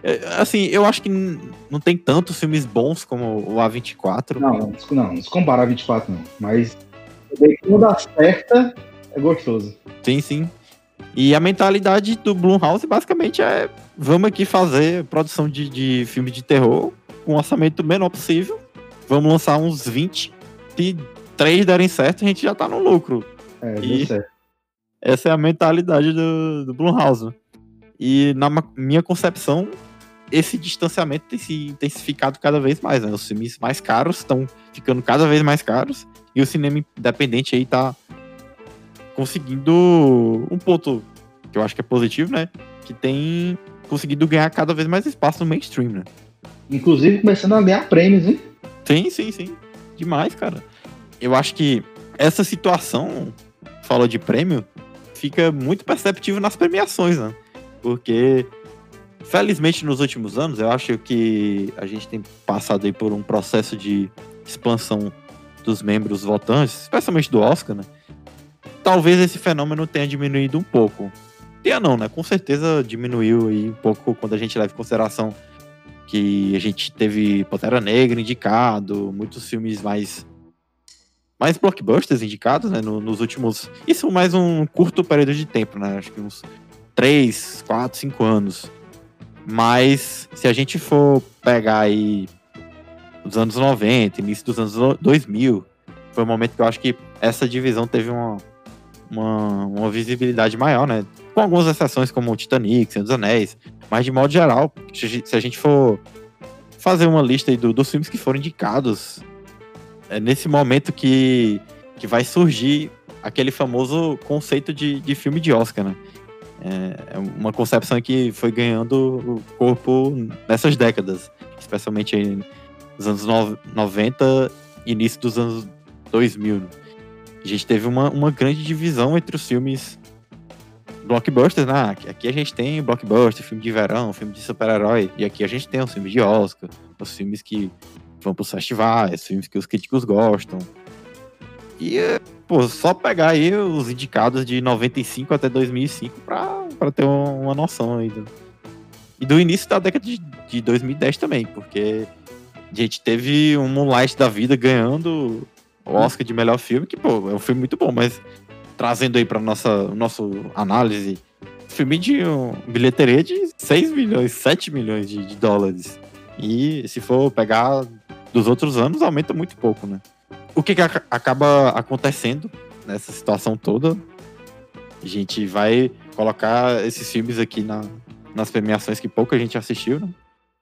S2: É, Assim, eu acho que não tem tantos filmes bons como o A24.
S1: Não, não, se- não, não se compara a 24, não. Mas quando acerta, é gostoso.
S2: Sim, sim. E a mentalidade do Blumhouse basicamente é: vamos aqui fazer produção de, de filme de terror com um orçamento menor possível. Vamos lançar uns 20. Se três derem certo, a gente já tá no lucro.
S1: É,
S2: E-
S1: certo.
S2: Essa é a mentalidade do, do Blumhouse. E na minha concepção, esse distanciamento tem se intensificado cada vez mais. Né? Os filmes mais caros estão ficando cada vez mais caros. E o cinema independente aí tá conseguindo um ponto que eu acho que é positivo, né? Que tem conseguido ganhar cada vez mais espaço no mainstream, né?
S1: Inclusive começando a ganhar prêmios, hein?
S2: Sim, sim, sim. Demais, cara. Eu acho que essa situação, fala de prêmio, fica muito perceptível nas premiações, né? Porque, felizmente, nos últimos anos, eu acho que a gente tem passado aí por um processo de expansão dos membros votantes, especialmente do Oscar, né? Talvez esse fenômeno tenha diminuído um pouco. Tenha não, né? Com certeza diminuiu aí um pouco quando a gente leva em consideração que a gente teve Pantera Negra indicado, muitos filmes mais mais blockbusters indicados, né, no- nos últimos, isso mais um curto período de tempo, né, acho que uns 3, 4, 5 anos. Mas se a gente for pegar aí os anos 90, início dos anos no- 2000, foi um momento que eu acho que essa divisão teve uma, uma, uma visibilidade maior, né? Com algumas exceções como o Titanic, Senhor dos Anéis, mas de modo geral, se a gente- for fazer uma lista do- dos filmes que foram indicados, é nesse momento que, que vai surgir aquele famoso conceito de, de filme de Oscar, né? É é uma concepção que foi ganhando corpo nessas décadas, especialmente nos anos no- 90 e início dos anos 2000. A gente teve uma, uma grande divisão entre os filmes blockbusters, né? Aqui- a gente tem blockbuster, filme de verão, filme de super-herói, e aqui a gente tem os filmes de Oscar, os filmes que vão pros festivais, filmes que os críticos gostam. E, pô, só pegar aí os indicados de 95 até 2005 pra, pra ter uma, noção. Do... E do início da década de, de 2010 também, porque a gente teve um Moonlight da vida ganhando o Oscar de melhor filme, que, pô, é um filme muito bom, mas trazendo aí pra nossa nosso análise, filme de um, bilheteria de 6 milhões, 7 milhões de, de dólares. E se for pegar dos outros anos, aumenta muito pouco, né? O que, que aca- acaba acontecendo nessa situação toda? A gente vai colocar esses filmes aqui na, nas premiações que pouca gente assistiu, né?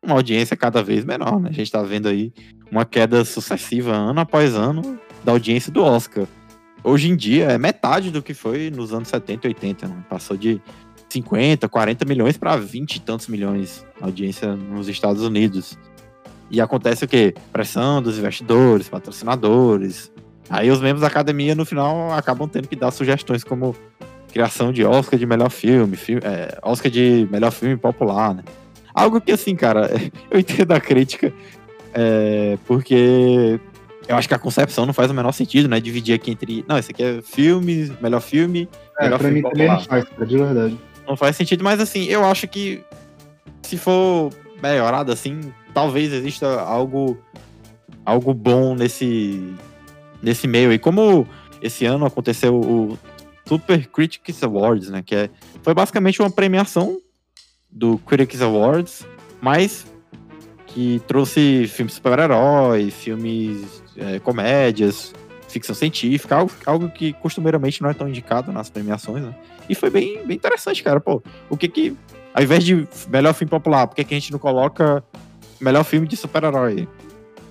S2: Uma audiência cada vez menor, né? A gente tá vendo aí uma queda sucessiva, ano após ano, da audiência do Oscar. Hoje em dia é metade do que foi nos anos 70 e 80, né? Passou de 50, 40 milhões para 20 e tantos milhões a audiência nos Estados Unidos. E acontece o quê? Pressão dos investidores, patrocinadores. Aí os membros da academia, no final, acabam tendo que dar sugestões como criação de Oscar de melhor filme, fi- é, Oscar de melhor filme popular, né? Algo que, assim, cara, [LAUGHS] eu entendo a crítica, é, porque eu acho que a concepção não faz o menor sentido, né? Dividir aqui entre. Não, esse aqui é filme, melhor filme,
S1: É,
S2: melhor
S1: pra
S2: filme
S1: mim também não faz, cara, de verdade.
S2: Não faz sentido, mas assim, eu acho que se for melhorado assim, talvez exista algo algo bom nesse nesse meio. E como esse ano aconteceu o Super Critics Awards, né, que é foi basicamente uma premiação do Critics Awards, mas que trouxe filmes de super-herói, filmes é, comédias, ficção científica, algo, algo que costumeiramente não é tão indicado nas premiações, né? E foi bem, bem interessante, cara. Pô, o que que. Ao invés de melhor filme popular, por que, que a gente não coloca melhor filme de super-herói?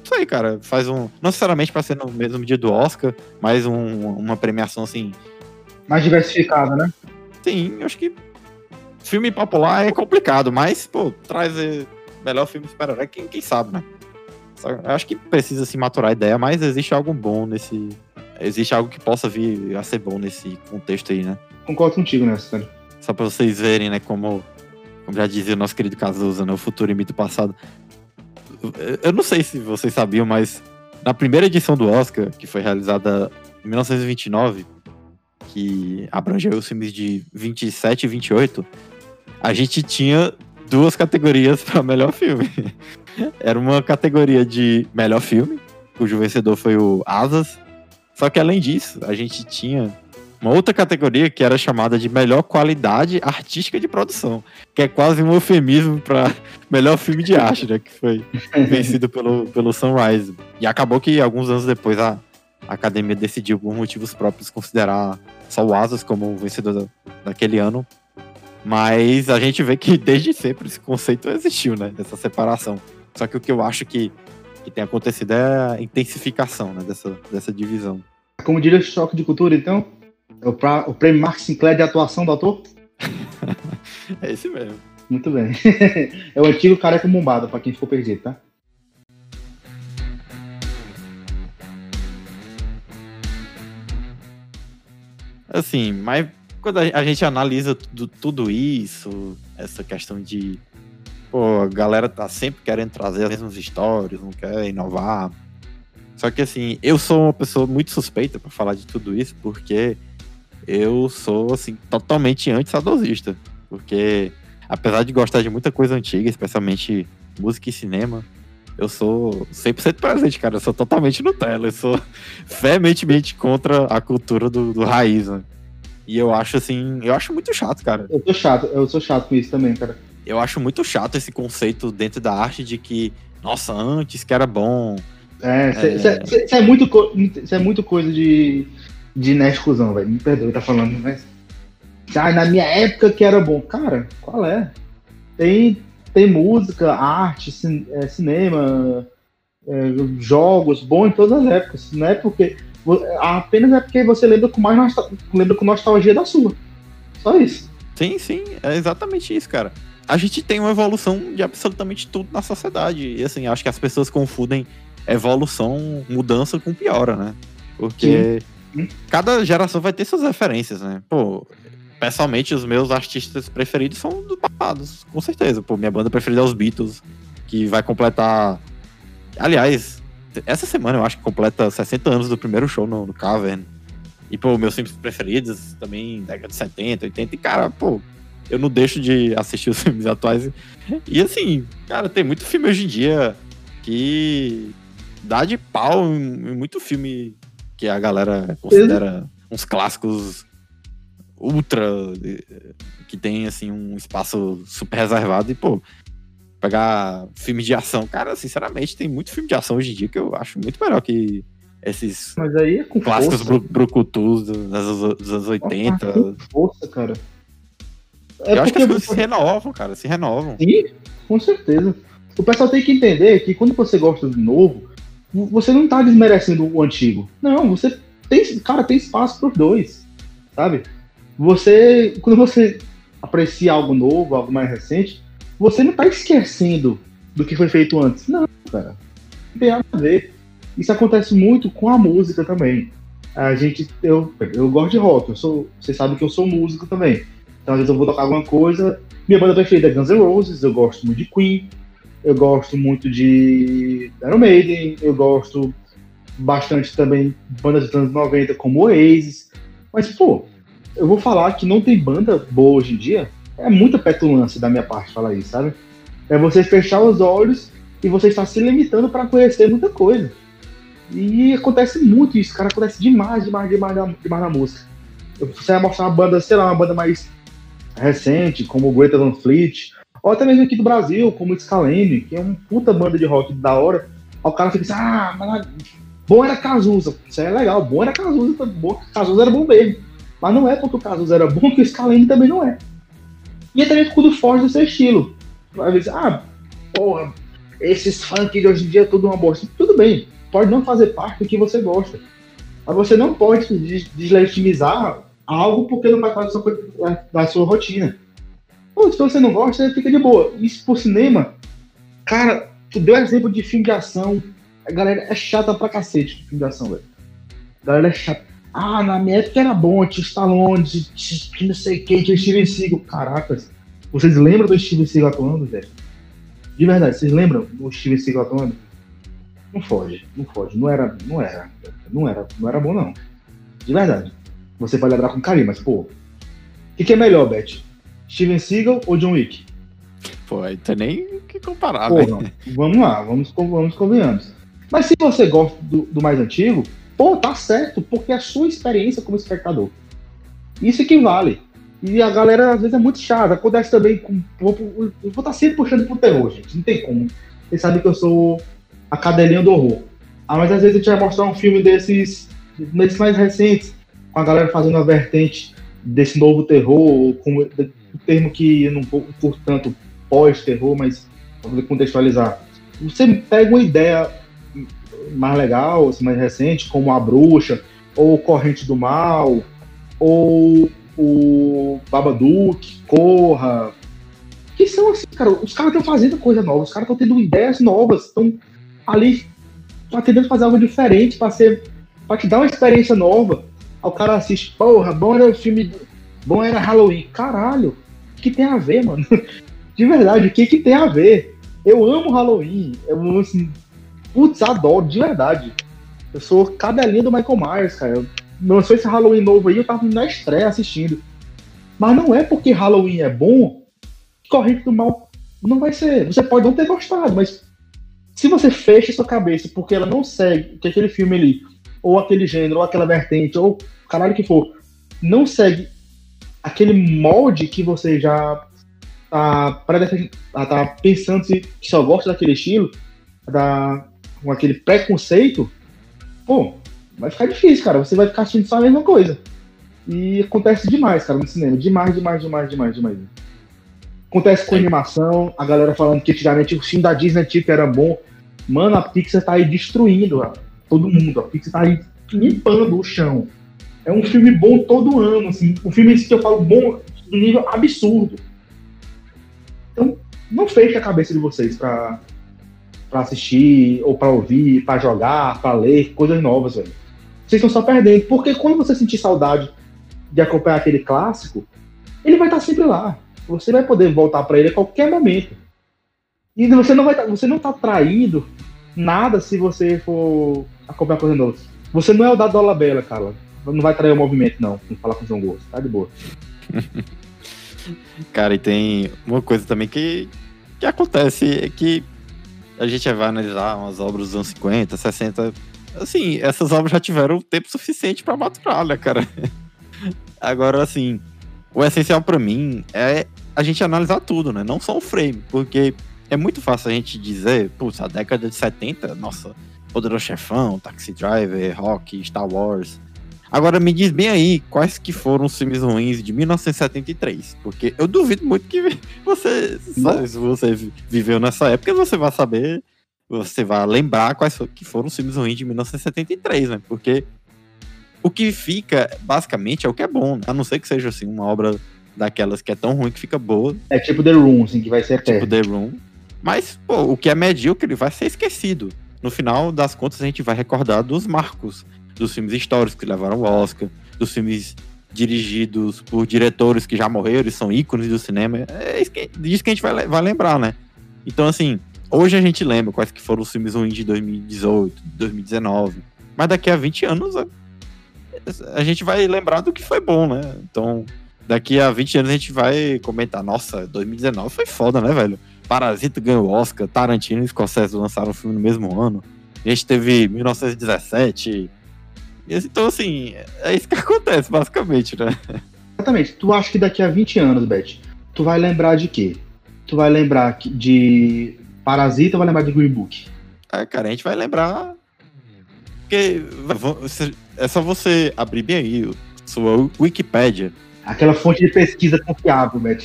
S2: Isso aí, cara. Faz um. Não necessariamente pra ser no mesmo dia do Oscar, mas um, uma premiação assim.
S1: Mais diversificada, né?
S2: Sim, eu acho que. Filme popular é complicado, mas, pô, trazer melhor filme de super-herói, quem, quem sabe, né? Só, eu acho que precisa se maturar a ideia, mas existe algo bom nesse. Existe algo que possa vir a ser bom nesse contexto aí, né?
S1: Concordo contigo nessa, cara.
S2: Só pra vocês verem, né, como, como já dizia o nosso querido Cazuza, né, o futuro imita o passado. Eu não sei se vocês sabiam, mas na primeira edição do Oscar, que foi realizada em 1929, que abrangeu os filmes de 27 e 28, a gente tinha duas categorias para melhor filme. Era uma categoria de melhor filme, cujo vencedor foi o Asas. Só que além disso, a gente tinha uma outra categoria que era chamada de melhor qualidade artística de produção, que é quase um eufemismo para melhor filme de arte, né, que foi vencido pelo, pelo Sunrise. E acabou que alguns anos depois a, academia decidiu, por motivos próprios, considerar só o Asas como o vencedor da, daquele ano. Mas a gente vê que desde sempre esse conceito existiu, né, dessa separação. Só que o que eu acho que, que tem acontecido é a intensificação né, dessa, dessa divisão.
S1: Como diria o choque de cultura, então, é o, pra, o prêmio Mark Sinclair de atuação do ator? [LAUGHS]
S2: é esse mesmo.
S1: Muito bem. [LAUGHS] é o antigo careca bombado, pra quem ficou perdido, tá?
S2: Assim, mas quando a gente analisa tudo, tudo isso, essa questão de pô, a galera tá sempre querendo trazer as mesmas histórias, não quer inovar. Só que assim, eu sou uma pessoa muito suspeita para falar de tudo isso, porque eu sou assim totalmente anti-saudosista, porque apesar de gostar de muita coisa antiga, especialmente música e cinema, eu sou 100% presente, cara. Eu sou totalmente Nutella. Eu sou [LAUGHS] veementemente contra a cultura do, do raiz, né? E eu acho assim, eu acho muito chato, cara.
S1: Eu tô chato, eu sou chato com isso também, cara
S2: eu acho muito chato esse conceito dentro da arte de que, nossa, antes que era bom.
S1: É, isso é... é, é, muito, é muito coisa de, de nerd cuzão, velho. Me perdoe, tá falando, mas. Ah, na minha época que era bom. Cara, qual é? Tem, tem música, arte, cin é, cinema, é, jogos, bom em todas as épocas. Não é porque. Apenas é porque você lembra com mais lembra com nostalgia da sua. Só isso.
S2: Sim, sim, é exatamente isso, cara a gente tem uma evolução de absolutamente tudo na sociedade. E assim, acho que as pessoas confundem evolução, mudança com piora, né? Porque Sim. cada geração vai ter suas referências, né? Pô, pessoalmente, os meus artistas preferidos são do passados, com certeza. Pô, minha banda preferida é os Beatles, que vai completar. Aliás, essa semana eu acho que completa 60 anos do primeiro show no, no Cavern. E, pô, meus filmes preferidos também, década de 70, 80. E, cara, pô, eu não deixo de assistir os [LAUGHS] filmes atuais. E assim, cara, tem muito filme hoje em dia que dá de pau em, muito filme que a galera considera uns clássicos ultra que tem assim um espaço super reservado e pô pegar filme de ação cara sinceramente tem muito filme de ação hoje em dia que eu acho muito melhor que esses
S1: é
S2: clássicos brucutus dos, dos anos 80
S1: com força cara
S2: é eu acho que as coisas se renovam, cara, se renovam.
S1: Sim, com certeza. O pessoal tem que entender que quando você gosta do novo, você não tá desmerecendo o antigo. Não, você tem, cara, tem espaço para os dois, sabe? Você, quando você aprecia algo novo, algo mais recente, você não tá esquecendo do que foi feito antes. Não, cara. Não tem nada a ver. Isso acontece muito com a música também. A gente, eu, eu gosto de rock, eu sou, você sabe que eu sou músico também. Então, às vezes eu vou tocar alguma coisa. Minha banda preferida é Guns N' Roses, eu gosto muito de Queen, eu gosto muito de Iron Maiden, eu gosto bastante também bandas dos anos 90 como Oasis. Mas, pô, eu vou falar que não tem banda boa hoje em dia. É muita petulância da minha parte falar isso, sabe? É você fechar os olhos e você estar se limitando para conhecer muita coisa. E acontece muito isso, cara. Acontece demais, demais, demais, demais na música. Você vai mostrar uma banda, sei lá, uma banda mais recente, como o Greta Van Fleet, Ou até mesmo aqui do Brasil, como o Scalene, que é uma puta banda de rock da hora. O cara fica assim, ah, mas bom era Cazuza. Isso é legal, bom era Cazuza, bom, Cazuza era bom mesmo. Mas não é porque o Cazuza era bom que o Scalene também não é. E é também tudo foge do seu estilo. Vai dizer, ah, porra, esses funk de hoje em dia é tudo uma bosta. Tudo bem, pode não fazer parte do que você gosta. Mas você não pode deslegitimizar algo porque não faz parte da sua, rotina. Pô, se você não gosta, fica de boa. Isso por cinema, cara, tu deu exemplo de filme de ação. A galera é chata pra cacete de filme de ação, velho. A galera é chata. Ah, na minha época era bom, tinha Stallone, tinha não sei quem, tinha Steven Seagal. Caracas, vocês lembram do Steven Seagal atuando, velho? De verdade, vocês lembram do Steven Seagal atuando? Não foge, não foge. Não era, não era, não era, não era bom não. De verdade. Você vai lembrar com carinho, mas pô, o que, que, é melhor, Beth? Steven Seagal ou John Wick?
S2: Pô, aí tem nem o que comparar,
S1: pô, né? Vamos lá, vamos, vamos convenhamos. Mas se você gosta do, do, mais antigo, pô, tá certo, porque é a sua experiência como espectador. Isso que vale. E a galera às vezes é muito chata. Acontece também com. Eu vou estar tá sempre puxando pro terror, gente. Não tem como. Vocês sabem que eu sou a cadelinha do horror. Ah, mas às vezes a gente vai mostrar um filme desses, desses mais recentes, com a galera fazendo a vertente desse novo terror, com o termo que eu não curto tanto pós-terror, mas poder contextualizar. Você pega uma ideia mais legal, assim, mais recente, como A Bruxa, ou Corrente do Mal, ou o Babadook, Corra, que são assim, cara, os caras estão fazendo coisa nova, os caras estão tendo ideias novas, estão ali tá tentando fazer algo diferente para ser para te dar uma experiência nova. Aí o cara assiste, porra, bom era o filme, bom era Halloween. Caralho, o que tem a ver, mano? [LAUGHS] De verdade, o que que tem a ver? Eu amo Halloween, eu amo assim, putz, adoro, de verdade. Eu sou cabelinha do Michael Myers, cara. Eu, lançou esse Halloween novo aí, eu tava na estreia assistindo. Mas não é porque Halloween é bom que Corrente do Mal não vai ser. Você pode não ter gostado, mas se você fecha sua cabeça porque ela não segue que aquele filme ali, ou aquele gênero, ou aquela vertente, ou caralho que for, não segue aquele molde que você já tá, tá pensando se só gosta daquele estilo, da, com aquele preconceito, pô, vai ficar difícil, cara. Você vai ficar assistindo só a mesma coisa. E acontece demais, cara, no cinema. Demais, demais, demais, demais, demais. Acontece com animação, a galera falando que antigamente o filme da Disney tipo era bom. Mano, a Pixar tá aí destruindo ó, todo mundo. A Pixar tá aí limpando o chão. É um filme bom todo ano, assim. Um filme que eu falo bom do nível absurdo. Então, não feche a cabeça de vocês pra, pra assistir, ou pra ouvir, pra jogar, pra ler, coisas novas, velho. Vocês estão só perdendo. Porque quando você sentir saudade de acompanhar aquele clássico, ele vai estar sempre lá. Você vai poder voltar para ele a qualquer momento. E você não vai tá, você não tá traindo nada se você for acompanhar coisa nova. Você não é o da Dola Bela, cara. Não vai trair o movimento, não. Não falar com o João Gosto. Tá de boa. [LAUGHS]
S2: cara, e tem uma coisa também que, que acontece é que a gente vai analisar umas obras dos anos 50, 60. Assim, essas obras já tiveram tempo suficiente para maturar, né, cara? [LAUGHS] Agora, assim, o essencial para mim é a gente analisar tudo, né? Não só o frame, porque é muito fácil a gente dizer, putz, a década de 70, nossa, Poderoso Chefão, Taxi Driver, Rock, Star Wars. Agora me diz bem aí quais que foram os filmes ruins de 1973, porque eu duvido muito que [LAUGHS] você, sabe, se você viveu nessa época, você vai saber, você vai lembrar quais que foram os filmes ruins de 1973, né? Porque o que fica, basicamente, é o que é bom, né? A não ser que seja, assim, uma obra daquelas que é tão ruim que fica boa.
S1: É tipo The Room, assim, que vai ser eterno.
S2: Tipo The Room. Mas, pô, o que é medíocre vai ser esquecido. No final das contas, a gente vai recordar dos marcos, dos filmes históricos que levaram o Oscar, dos filmes dirigidos por diretores que já morreram e são ícones do cinema. É isso que, disso que a gente vai, vai lembrar, né? Então, assim, hoje a gente lembra quais que foram os filmes ruins de 2018, 2019. Mas daqui a 20 anos a gente vai lembrar do que foi bom, né? Então, daqui a 20 anos a gente vai comentar, nossa, 2019 foi foda, né, velho? Parasita ganhou Oscar, Tarantino e Scorsese lançaram o filme no mesmo ano. A gente teve 1917. Então, assim, é isso que [LAUGHS] acontece, basicamente, né?
S1: Exatamente. Tu acha que daqui a 20 anos, Beth, tu vai lembrar de quê? Tu vai lembrar de Parasita ou vai lembrar de Green Book?
S2: É, cara, a gente vai lembrar. Porque é só você abrir bem aí sua Wikipédia.
S1: Aquela fonte de pesquisa confiável, Beth.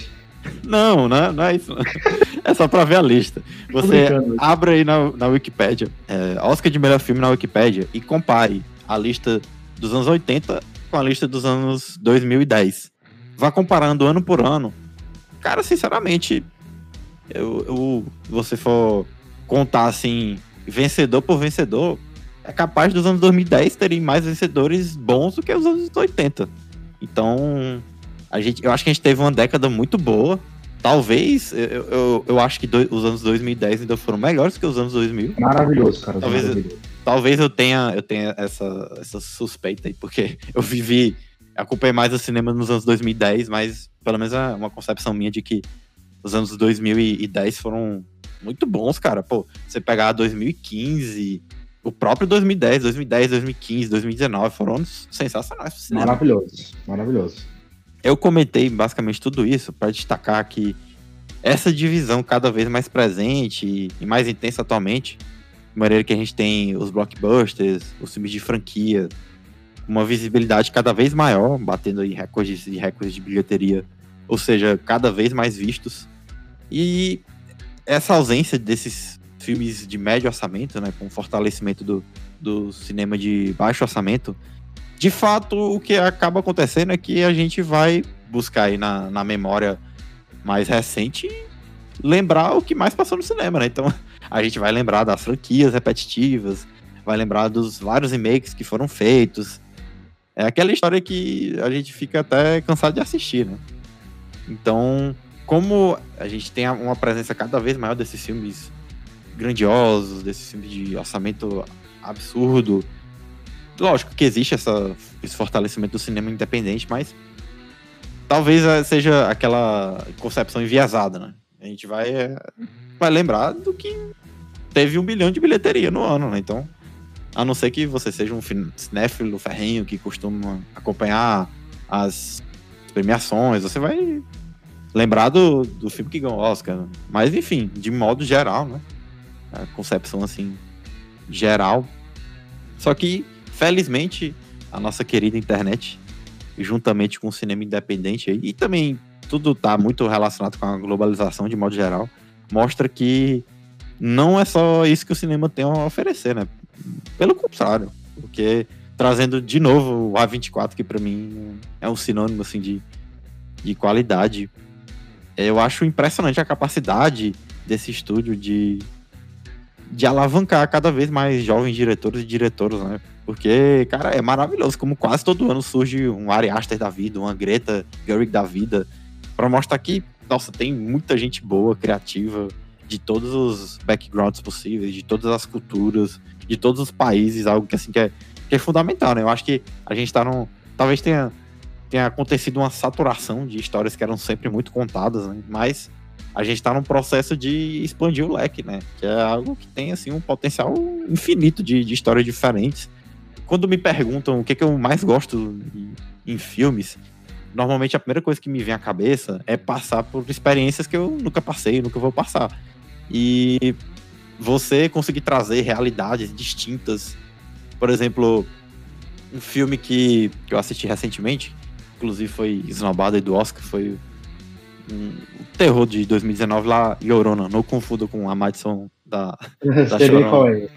S2: Não, não, não é isso. não. [LAUGHS] É só pra ver a lista. Você abre aí na, na Wikipédia, é, Oscar de melhor filme na Wikipédia e compare a lista dos anos 80 com a lista dos anos 2010. Vá comparando ano por ano. Cara, sinceramente, eu, eu- se você for contar assim, vencedor por vencedor, é capaz dos anos 2010 terem mais vencedores bons do que os anos 80. Então, a gente, eu acho que a gente teve uma década muito boa. Talvez, eu, eu, eu acho que do- os anos 2010 ainda foram melhores que os anos 2000.
S1: Maravilhoso, cara.
S2: Talvez-
S1: maravilhoso.
S2: Talvez eu tenha, eu tenha essa, essa suspeita aí, porque eu vivi, acompanhei mais o cinema nos anos 2010, mas pelo menos é uma concepção minha de que os anos 2010 foram muito bons, cara. Pô, você pegar 2015, o próprio 2010, 2010, 2015, 2019 foram anos sensacionais pro cinema.
S1: Maravilhoso. Maravilhoso.
S2: Eu comentei basicamente tudo isso para destacar que essa divisão cada vez mais presente e- e mais intensa atualmente, de maneira que a gente tem os blockbusters, os filmes de franquia, uma visibilidade cada vez maior, batendo aí recordes e recordes de bilheteria, ou seja, cada vez mais vistos. E essa ausência desses filmes de médio orçamento, né, com o fortalecimento do, do cinema de baixo orçamento, de fato, o que acaba acontecendo é que a gente vai buscar aí na, na memória mais recente lembrar o que mais passou no cinema, né? Então, a gente vai lembrar das franquias repetitivas, vai lembrar dos vários remakes que foram feitos. É aquela história que a gente fica até cansado de assistir, né? Então, como a gente tem uma presença cada vez maior desses filmes grandiosos, desses filmes de orçamento absurdo, lógico que existe essa, esse fortalecimento do cinema independente, mas talvez eh, seja aquela concepção enviesada, né? A gente vai, eh, vai lembrar do que teve um bilhão de bilheteria no ano, né? Então, a não ser que você seja um cinéfilo ferrenho que costuma acompanhar as premiações, você vai lembrar do, do filme que ganhou Oscar. né? Mas, enfim, de modo geral, né? A concepção, assim, geral. Só que, felizmente, a nossa querida internet, juntamente com o cinema independente e também tudo tá muito relacionado com a globalização de modo geral, mostra que não é só isso que o cinema tem a oferecer, né? Pelo contrário, porque trazendo de novo o A24, que para mim é um sinônimo assim de, de qualidade. Eu acho impressionante a capacidade desse estúdio de, de alavancar cada vez mais jovens diretores e diretoras, né? Porque, cara, é maravilhoso como quase todo ano surge um Ari Aster da vida, uma Greta Gerwig da vida, para mostrar que, nossa, tem muita gente boa, criativa, de todos os backgrounds possíveis, de todas as culturas, de todos os países, algo que assim que é, que é fundamental, né? Eu acho que a gente tá num. Talvez tenha, tenha acontecido uma saturação de histórias que eram sempre muito contadas, né? Mas a gente tá num processo de expandir o leque, né? Que é algo que tem assim um potencial infinito de, de histórias diferentes. Quando me perguntam o que, que eu mais gosto em, em filmes, normalmente a primeira coisa que me vem à cabeça é passar por experiências que eu nunca passei, nunca vou passar. E você conseguir trazer realidades distintas. Por exemplo, um filme que, eu assisti recentemente, inclusive foi esnobado aí do Oscar, foi um, o terror de 2019 lá, Llorona. Não confunda com a maldição da, [LAUGHS] chorando.
S1: qual é.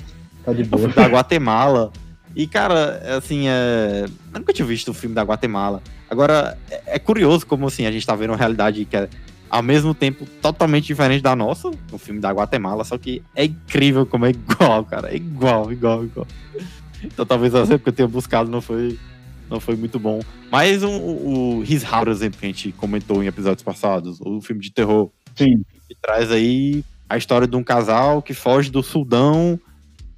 S1: Tá de
S2: o
S1: boa.
S2: filme da Guatemala. E, cara, assim, é... eu nunca tinha visto o filme da Guatemala. Agora, é, é curioso como, assim, a gente tá vendo uma realidade que é, ao mesmo tempo, totalmente diferente da nossa, o filme da Guatemala, só que é incrível como é igual, cara. É igual, igual, igual. Então, talvez o exemplo que eu tenha buscado não foi, não foi muito bom. Mas um, o, o His House, por exemplo, que a gente comentou em episódios passados, o filme de terror,
S1: Sim.
S2: que traz aí a história de um casal que foge do Sudão,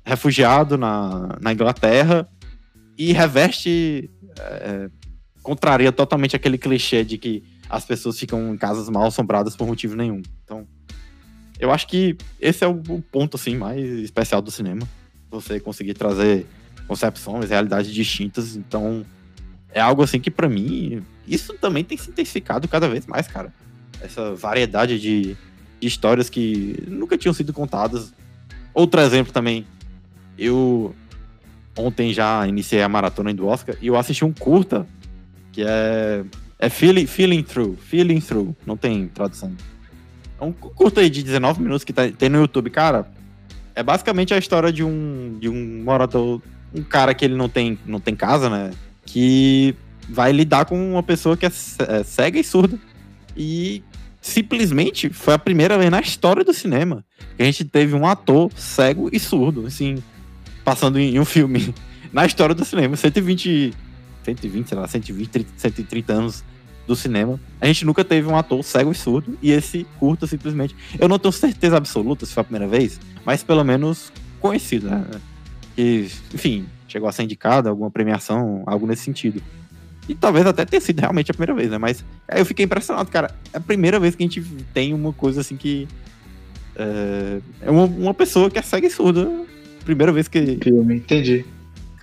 S2: refugiado na, na Inglaterra, e reveste, é, contraria totalmente aquele clichê de que as pessoas ficam em casas mal assombradas por motivo nenhum. Então, eu acho que esse é o, ponto assim mais especial do cinema, você conseguir trazer concepções, realidades distintas. Então, é algo assim que pra mim isso também tem se intensificado cada vez mais, cara. Essa variedade de, de de histórias que nunca tinham sido contadas. Outro exemplo também, eu ontem já iniciei a maratona do Oscar e eu assisti um curta que é é feeling, feeling Through, Feeling Through, não tem tradução. É um curta aí de 19 minutos que tá, tem no YouTube, cara. É basicamente a história de um de um morador, um cara que ele não tem não tem casa, né? Que vai lidar com uma pessoa que é, é cega e surda. E simplesmente foi a primeira vez na história do cinema que a gente teve um ator cego e surdo, assim, passando em um filme [LAUGHS] na história do cinema. 120, 120, sei lá, 120, 30, 130 anos do cinema. A gente nunca teve um ator cego e surdo, e esse curta simplesmente. Eu não tenho certeza absoluta se foi a primeira vez, mas pelo menos conhecido, né? Que, enfim, chegou a ser indicado, alguma premiação, algo nesse sentido. E talvez até tenha sido realmente a primeira vez, né? Mas aí eu fiquei impressionado, cara. É a primeira vez que a gente tem uma coisa assim que. É, é uma, uma pessoa que é cega e surda. Primeira vez que.
S1: Filme, entendi.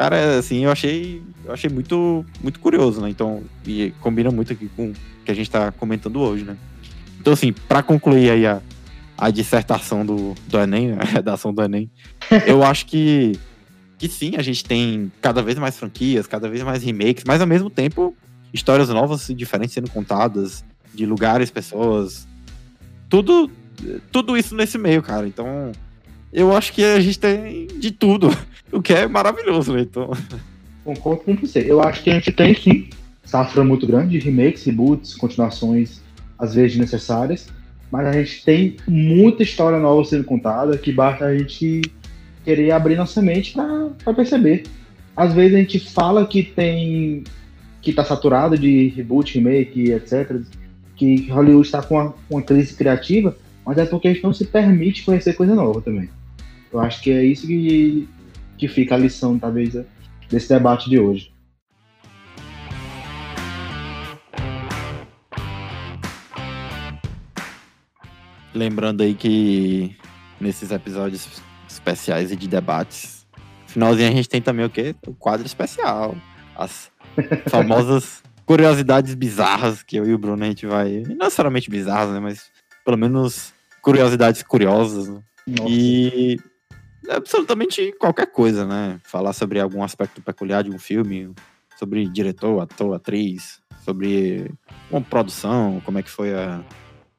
S2: Cara, assim, eu achei. Eu achei muito, muito curioso, né? Então, e combina muito aqui com o que a gente tá comentando hoje, né? Então, assim, para concluir aí a, a dissertação do, do Enem, [LAUGHS] a redação do Enem, eu acho que que sim, a gente tem cada vez mais franquias, cada vez mais remakes, mas ao mesmo tempo histórias novas e diferentes sendo contadas, de lugares, pessoas, tudo, tudo isso nesse meio, cara. Então, eu acho que a gente tem de tudo, [LAUGHS] o que é maravilhoso, né? Então...
S1: Concordo com você. Eu acho que a gente tem sim safra muito grande de remakes, reboots, continuações, às vezes necessárias, mas a gente tem muita história nova sendo contada que basta a gente querer abrir nossa mente para perceber. Às vezes a gente fala que tem que tá saturado de reboot, remake, etc. Que Hollywood está com uma, uma crise criativa, mas é porque a gente não se permite conhecer coisa nova também. Eu acho que é isso que, que fica a lição, talvez, desse debate de hoje.
S2: Lembrando aí que nesses episódios especiais e de debates. Finalzinho a gente tem também o quê? O quadro especial. As [LAUGHS] famosas curiosidades bizarras que eu e o Bruno a gente vai. Não necessariamente bizarras, né? Mas pelo menos curiosidades curiosas. Né? E absolutamente qualquer coisa, né? Falar sobre algum aspecto peculiar de um filme, sobre diretor, ator, atriz, sobre uma produção, como é que foi a,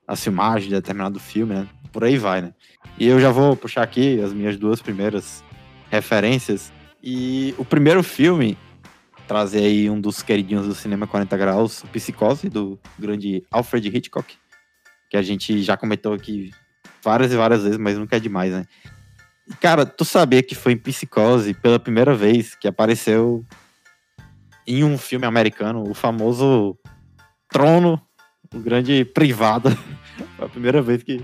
S2: a filmagem de determinado filme, né? Por aí vai, né? E eu já vou puxar aqui as minhas duas primeiras referências. E o primeiro filme, trazer aí um dos queridinhos do cinema 40 graus, Psicose, do grande Alfred Hitchcock, que a gente já comentou aqui várias e várias vezes, mas nunca é demais, né? Cara, tu sabia que foi em Psicose, pela primeira vez, que apareceu em um filme americano, o famoso Trono, o grande privado. [LAUGHS] foi a primeira vez que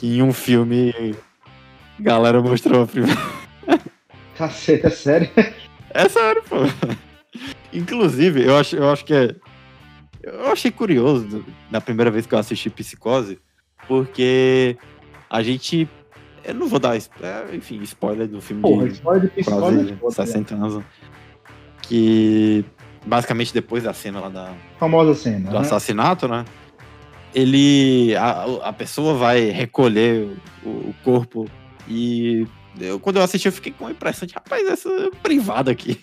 S2: que em um filme galera mostrou a primeira. [LAUGHS]
S1: Caceta, é sério?
S2: É sério, pô. Inclusive, eu acho, eu acho que é. Eu achei curioso na primeira vez que eu assisti Psicose, porque a gente. Eu não vou dar, é, enfim, spoiler do filme
S1: Porra, de spoiler
S2: quase 60 né? anos. Que basicamente depois da cena lá da.
S1: Famosa cena.
S2: Do né? assassinato, né? ele a, a pessoa vai recolher o, o corpo e eu, quando eu assisti eu fiquei com a impressão de rapaz essa privada aqui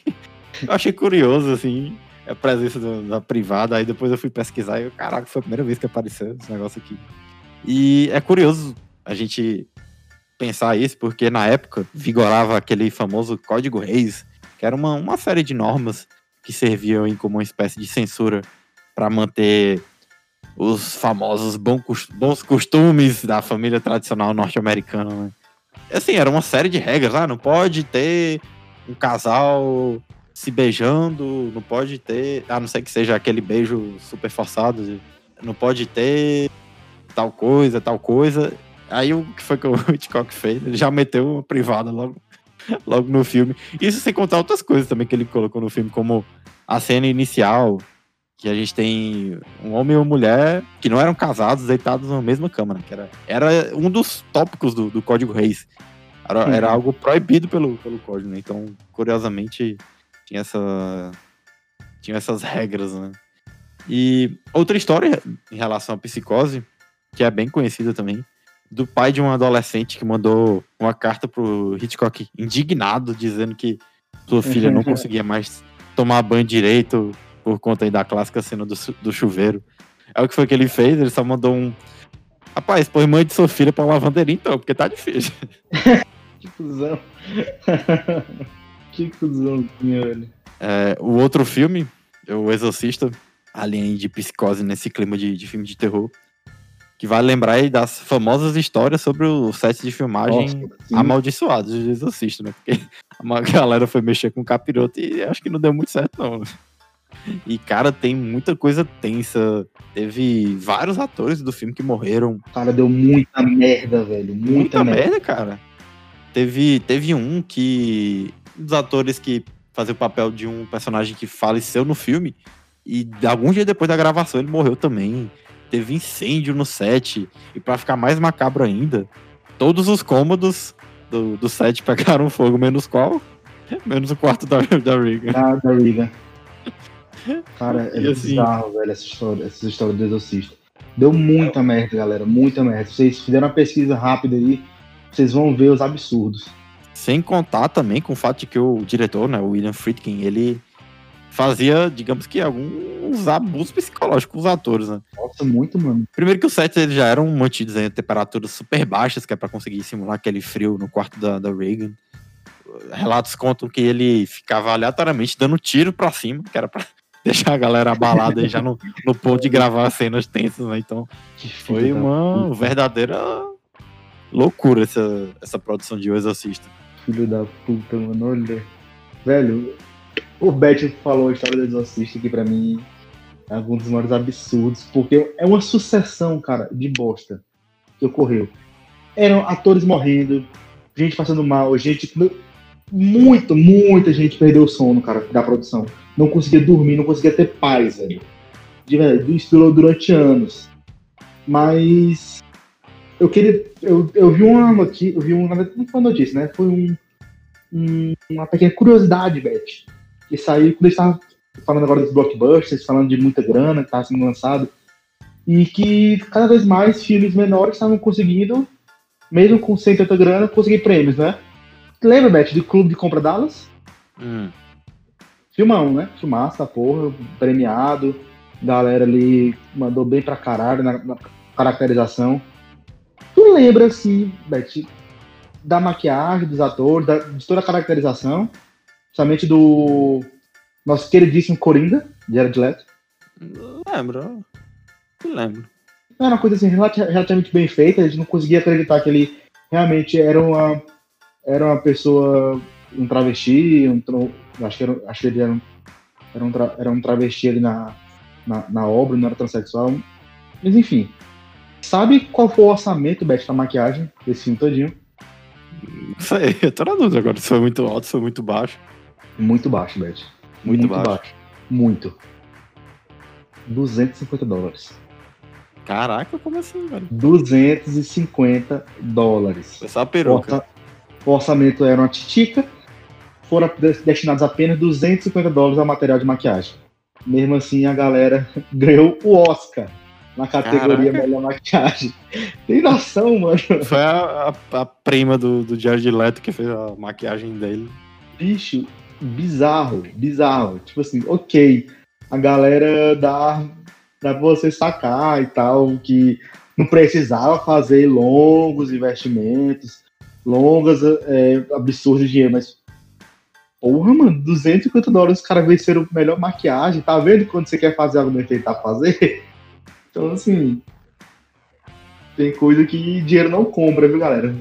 S2: eu achei curioso assim a presença do, da privada aí depois eu fui pesquisar e eu, caraca foi a primeira vez que apareceu esse negócio aqui e é curioso a gente pensar isso porque na época vigorava aquele famoso código Reis que era uma, uma série de normas que serviam como uma espécie de censura para manter os famosos bons costumes da família tradicional norte-americana, né? Assim, era uma série de regras, ah, não pode ter um casal se beijando, não pode ter, a não ser que seja aquele beijo super forçado, não pode ter tal coisa, tal coisa. Aí o que foi que o [LAUGHS] Hitchcock fez? Ele já meteu uma privada logo, [LAUGHS] logo no filme. Isso sem contar outras coisas também que ele colocou no filme, como a cena inicial, que a gente tem um homem e uma mulher que não eram casados, deitados na mesma cama, né? que era, era um dos tópicos do, do Código Reis. Era, uhum. era algo proibido pelo, pelo código, né? Então, curiosamente, tinha essa tinha essas regras, né? E outra história em relação à psicose, que é bem conhecida também, do pai de um adolescente que mandou uma carta pro Hitchcock indignado, dizendo que sua filha não conseguia mais tomar banho direito por conta aí da clássica cena do, do chuveiro. É o que foi que ele fez, ele só mandou um. Rapaz, põe mãe de sua filha pra lavanderia então, porque tá difícil. [LAUGHS]
S1: Que cuzão. [LAUGHS] que cuzãozinho, velho.
S2: É, o outro filme, O Exorcista, além de psicose nesse clima de, de filme de terror, que vai lembrar aí das famosas histórias sobre o set de filmagem
S1: Nossa,
S2: amaldiçoados de Exorcista, né? Porque [LAUGHS] a galera foi mexer com o capiroto e acho que não deu muito certo, não. né? E, cara, tem muita coisa tensa. Teve vários atores do filme que morreram.
S1: Cara, deu muita merda, velho. Muita,
S2: Muita
S1: merda.
S2: merda, cara. Teve, teve um que. Um dos atores que fazia o papel de um personagem que faleceu no filme. E alguns dias depois da gravação ele morreu também. Teve incêndio no set. E pra ficar mais macabro ainda, todos os cômodos do, do set [LAUGHS] pegaram fogo, menos qual? Menos o quarto da, da Regan.
S1: Da, da Regan. [LAUGHS] Cara, é
S2: E assim-
S1: bizarro, velho, essa história, essa história do Exorcista. Deu muita merda, galera. Muita merda. Vocês fizeram uma pesquisa rápida aí, vocês vão ver os absurdos.
S2: Sem contar também com o fato de que o diretor, né, o William Friedkin, ele fazia, digamos que, alguns abusos psicológicos com os atores, né?
S1: Nossa, muito, mano.
S2: Primeiro que os sets eles já eram mantidos em temperaturas super baixas, que é pra conseguir simular aquele frio no quarto da, da Reagan. Relatos contam que ele ficava aleatoriamente dando tiro pra cima, que era pra [LAUGHS] deixar a galera abalada aí já no, no ponto de gravar as cenas tensas, né? Então foi uma verdadeira loucura essa, essa produção de O Exorcista.
S1: Filho da puta, mano. Olha. Velho, o Beth falou a história do Exorcista que pra mim é um dos maiores absurdos, porque é uma sucessão, cara, de bosta que ocorreu. Eram atores morrendo, gente passando mal, gente. Muito, muita gente perdeu o sono, cara, da produção. Não conseguia dormir, não conseguia ter paz, velho. De verdade, durou durante anos. Mas eu queria. Eu, eu vi uma notícia. Eu vi um, verdade, não foi uma notícia, né? Foi um, um- uma pequena curiosidade, Beth. Que saiu quando eles estavam falando agora dos blockbusters, falando de muita grana que estava sendo lançado. E que cada vez mais filmes menores estavam conseguindo, mesmo com sem tanta grana, conseguir prêmios, né? Lembra, Beth, do Clube de Compra Dallas?
S2: Hum.
S1: Filmão, né? Filmaça, porra, premiado. Galera ali mandou bem pra caralho na, na caracterização. Tu lembra, assim, Beth, da maquiagem dos atores, da- de toda a caracterização, principalmente do nosso queridíssimo Coringa, Jared Leto?
S2: Lembro. Eu lembro.
S1: Era uma coisa assim, relati- relativamente bem feita, a gente não conseguia acreditar que ele realmente era uma, era uma pessoa, um travesti, um, acho, que era, acho que ele era um, era um, tra- era um travesti ali na, na, na obra, não era transexual. Mas enfim, sabe qual foi o orçamento, Beth, da maquiagem desse filme todinho?
S2: Não sei, eu tô na dúvida agora se foi muito alto, se foi muito baixo.
S1: Muito baixo, Beth.
S2: Muito baixo.
S1: Muito. 250 dólares.
S2: Caraca, como assim, velho?
S1: 250 dólares.
S2: Foi só a
S1: O
S2: peruca.
S1: O orçamento era uma titica, foram des- destinados apenas 250 dólares ao material de maquiagem. Mesmo assim, a galera [LAUGHS] ganhou o Oscar na categoria
S2: Caraca.
S1: melhor maquiagem. Tem noção, mano?
S2: Foi a, a, a prima do, do Jared Leto que fez a maquiagem dele.
S1: Bicho, bizarro, bizarro. Tipo assim, ok, a galera dá pra você sacar e tal, que não precisava fazer longos investimentos, longas, é, de dinheiro, mas. Porra, mano, 250 dólares os caras venceram melhor maquiagem. Tá vendo quando você quer fazer algo feito, tá fazer? [LAUGHS] Então, assim. Tem coisa que dinheiro não compra, viu, galera?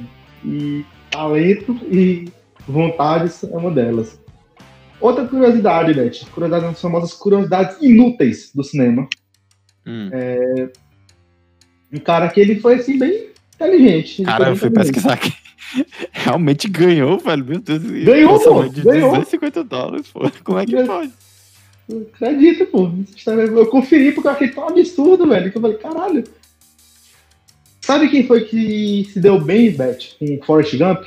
S1: E talento e vontade é uma delas. Outra curiosidade, Beth. Curiosidade são as famosas curiosidades inúteis do cinema.
S2: Hum.
S1: Um cara que ele foi assim, bem inteligente.
S2: Cara, eu fui pesquisar aqui. [LAUGHS] Realmente ganhou, velho. Meu Deus.
S1: Ganhou, pô,
S2: De
S1: ganhou.
S2: 250 dólares, pô. [LAUGHS] Como é que
S1: Ganhou.
S2: pode?
S1: Acredita, pô. Eu conferi porque eu achei tão absurdo, velho, que eu falei, caralho. Sabe quem foi que se deu bem, Beth, com Forrest Gump?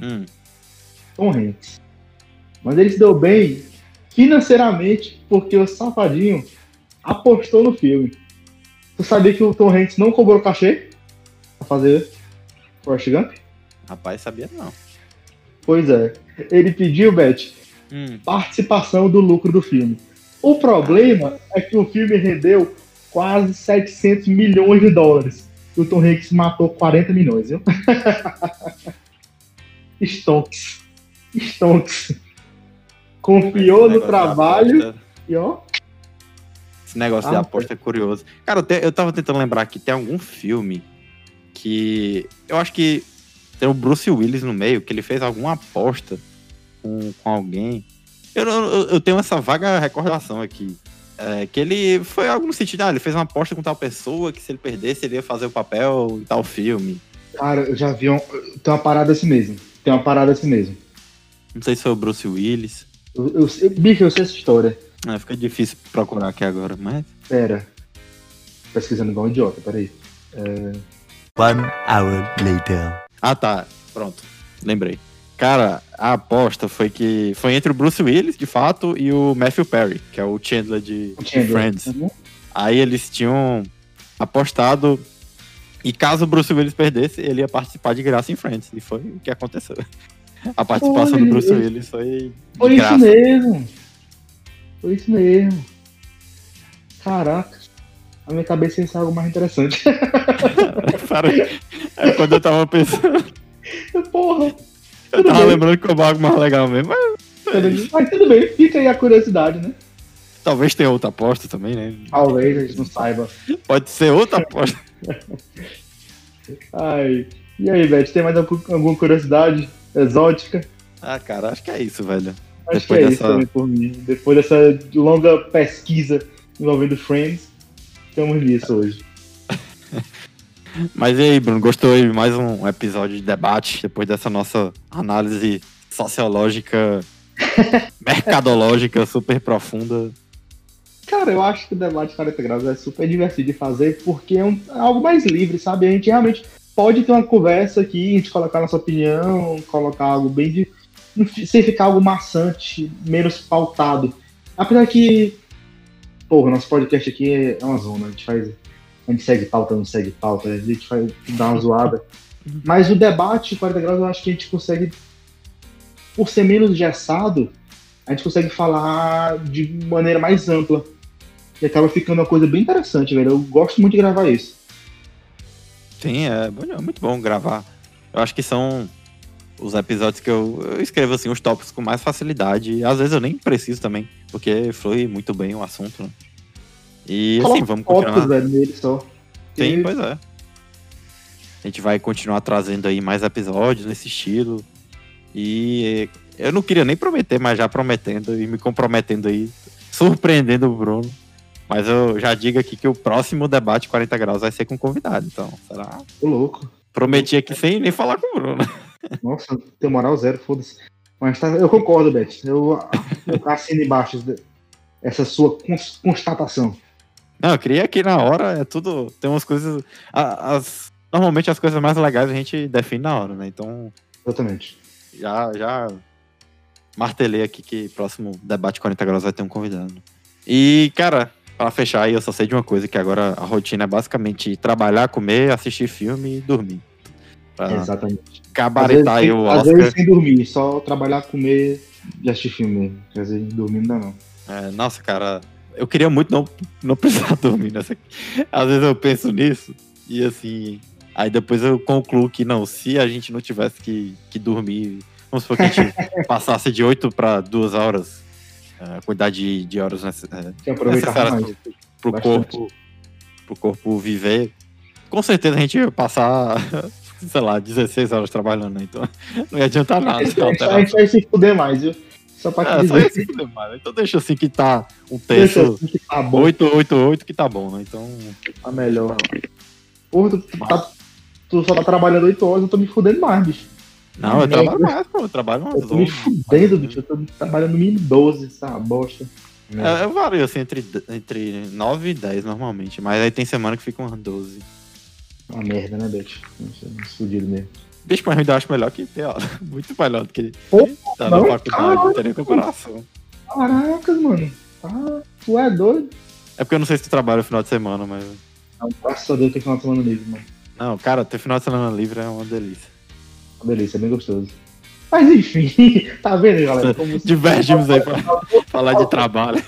S2: Hum.
S1: Tom Hanks. Mas ele se deu bem financeiramente porque o Safadinho apostou no filme. Tu sabia que o Tom Hanks não cobrou cachê pra fazer Forrest Gump?
S2: Rapaz, sabia não.
S1: Pois é. Ele pediu, Beth,
S2: Hum,
S1: participação do lucro do filme. O problema é que o filme rendeu quase 700 milhões de dólares. E o Tom Hanks matou 40 milhões, viu? [LAUGHS] Stonks. Stonks. Confiou no
S2: de
S1: trabalho e ó.
S2: Esse negócio de
S1: Ah,
S2: aposta é curioso. Cara, eu, te- eu tava tentando lembrar que tem algum filme que. Eu acho que tem o Bruce Willis no meio, que ele fez alguma aposta com, com alguém. Eu, eu, eu tenho essa vaga recordação aqui. É, que ele foi algo no sentido, ah, ele fez uma aposta com tal pessoa que se ele perdesse, ele ia fazer o papel em tal filme.
S1: Cara, eu já vi um... Tem uma parada assim mesmo. Tem uma parada assim mesmo.
S2: Não sei se foi o Bruce Willis.
S1: Eu, eu, eu- bicho, eu sei essa história.
S2: Ah, fica difícil procurar aqui agora, mas.
S1: Pera. Pesquisando igual um idiota, peraí.
S4: One hour later.
S2: Ah, tá. Pronto. Lembrei. Cara, a aposta foi que. Foi entre o Bruce Willis, de fato, e o Matthew Perry, que é o Chandler de, de
S1: Chandler.
S2: Friends.
S1: Uhum.
S2: Aí eles tinham apostado. E caso o Bruce Willis perdesse, ele ia participar de graça em Friends. E foi o que aconteceu. A participação
S1: Olha,
S2: do Bruce Willis foi.
S1: Foi isso mesmo. Foi isso mesmo. Caraca. A minha cabeça ia ser algo mais interessante. [LAUGHS]
S2: É, quando eu tava pensando.
S1: Porra.
S2: Eu tava
S1: bem.
S2: lembrando que o algo mais legal mesmo. Mas
S1: Mas tudo bem, fica aí a curiosidade, né?
S2: talvez tenha outra aposta também, né?
S1: Talvez a gente não saiba.
S2: Pode ser outra aposta. [LAUGHS]
S1: Ai. E aí, Beth, tem mais algum- alguma curiosidade exótica?
S2: Ah, cara, acho que é isso, velho.
S1: Acho
S2: Depois
S1: que é
S2: dessa-
S1: isso também por mim. Depois dessa longa pesquisa envolvendo Friends, estamos nisso hoje. [LAUGHS]
S2: Mas e aí, Bruno, gostou aí de mais um episódio de debate depois dessa nossa análise sociológica, [LAUGHS] mercadológica super profunda?
S1: Cara, eu acho que o debate 40 graus é super divertido de fazer porque é, um- é algo mais livre, sabe? A gente realmente pode ter uma conversa aqui, a gente colocar nossa opinião, colocar algo bem de. sem ficar algo maçante, menos pautado. Apesar que. Porra, nosso podcast aqui é uma zona, a gente faz. A gente segue pauta, não segue pauta, a gente faz dá uma zoada. Mas o debate 40 graus eu acho que a gente consegue. Por ser menos gessado, a gente consegue falar de maneira mais ampla. E acaba ficando uma coisa bem interessante, velho. Eu gosto muito de gravar isso.
S2: Sim, é é muito bom gravar. Eu acho que são os episódios que eu, eu escrevo assim, os tópicos com mais facilidade. Às vezes eu nem preciso também, porque flui muito bem o assunto, né? E assim, vamos
S1: fotos,
S2: continuar.
S1: velho, nele só.
S2: Sim,
S1: E-
S2: pois é. A gente vai continuar trazendo aí mais episódios nesse estilo. E eu não queria nem prometer, mas já prometendo e me comprometendo aí, surpreendendo o Bruno. Mas eu já digo aqui que o próximo debate 40 graus vai ser com convidado, então, será?
S1: Tô louco.
S2: Prometi aqui sem nem falar com o Bruno.
S1: Nossa, tem moral zero, foda-se. Mas tá- eu concordo, Beth. Eu, eu assino embaixo essa sua cons- constatação.
S2: Não, eu queria aqui na hora, é tudo. Tem umas coisas. As, normalmente as coisas mais legais a gente define na hora, né? Então,
S1: Exatamente.
S2: já, já martelei aqui que próximo debate 40 graus vai ter um convidado. E, cara, pra fechar aí, eu só sei de uma coisa, que agora a rotina é basicamente trabalhar, comer, assistir filme e dormir. Pra
S1: Exatamente.
S2: cabaretar aí o
S1: às
S2: Oscar.
S1: vezes sem dormir, só trabalhar, comer e assistir filme. Às vezes dormir não dá não.
S2: É, nossa, cara, eu queria muito não, não precisar [LAUGHS] dormir nessa. Às vezes eu penso nisso e assim. Aí depois eu concluo que não, se a gente não tivesse que, que dormir, vamos supor que a gente [LAUGHS] passasse de 8 para 2 horas, a quantidade de, de horas é, necessárias pro, pro
S1: Bastante.
S2: corpo, pro corpo viver. Com certeza a gente ia passar, [LAUGHS] sei lá, 16 horas trabalhando, né? Então não ia adiantar nada.
S1: Gente, a gente vai se fuder mais, viu? Só pra
S2: É, só se fuder mais. Então deixa assim que tá um terço.
S1: assim que tá bom,
S2: 888 que tá bom, né? Então.
S1: tá melhor. Porra, tu, tu tá- tu só tá trabalhando 8 horas, eu tô me fudendo mais, bicho.
S2: Não, eu
S1: Merda.
S2: trabalho mais, pô. Eu trabalho umas
S1: Eu tô me
S2: 11.
S1: fudendo, bicho. Eu tô trabalhando no mínimo 12, essa bosta.
S2: É, eu vario assim entre, entre 9 e 10 normalmente. Mas aí tem semana que fica umas 12.
S1: Uma merda, né, uns fudido mesmo.
S2: Bicho, mas eu acho melhor que ter aula. [LAUGHS] Muito melhor do que
S1: Pô,
S2: tá na faculdade, não tem nem comparação.
S1: Caracas, mano. Ah, tu é doido?
S2: É porque eu não sei se tu trabalha no final de semana, mas.
S1: Não, graças a Deus tem final de semana livre, mano.
S2: Não, cara, ter final de semana livre é uma delícia.
S1: Uma delícia, bem gostoso. Mas enfim, [LAUGHS] tá vendo, galera? Como
S2: Divergimos aí pra [LAUGHS] falar de trabalho.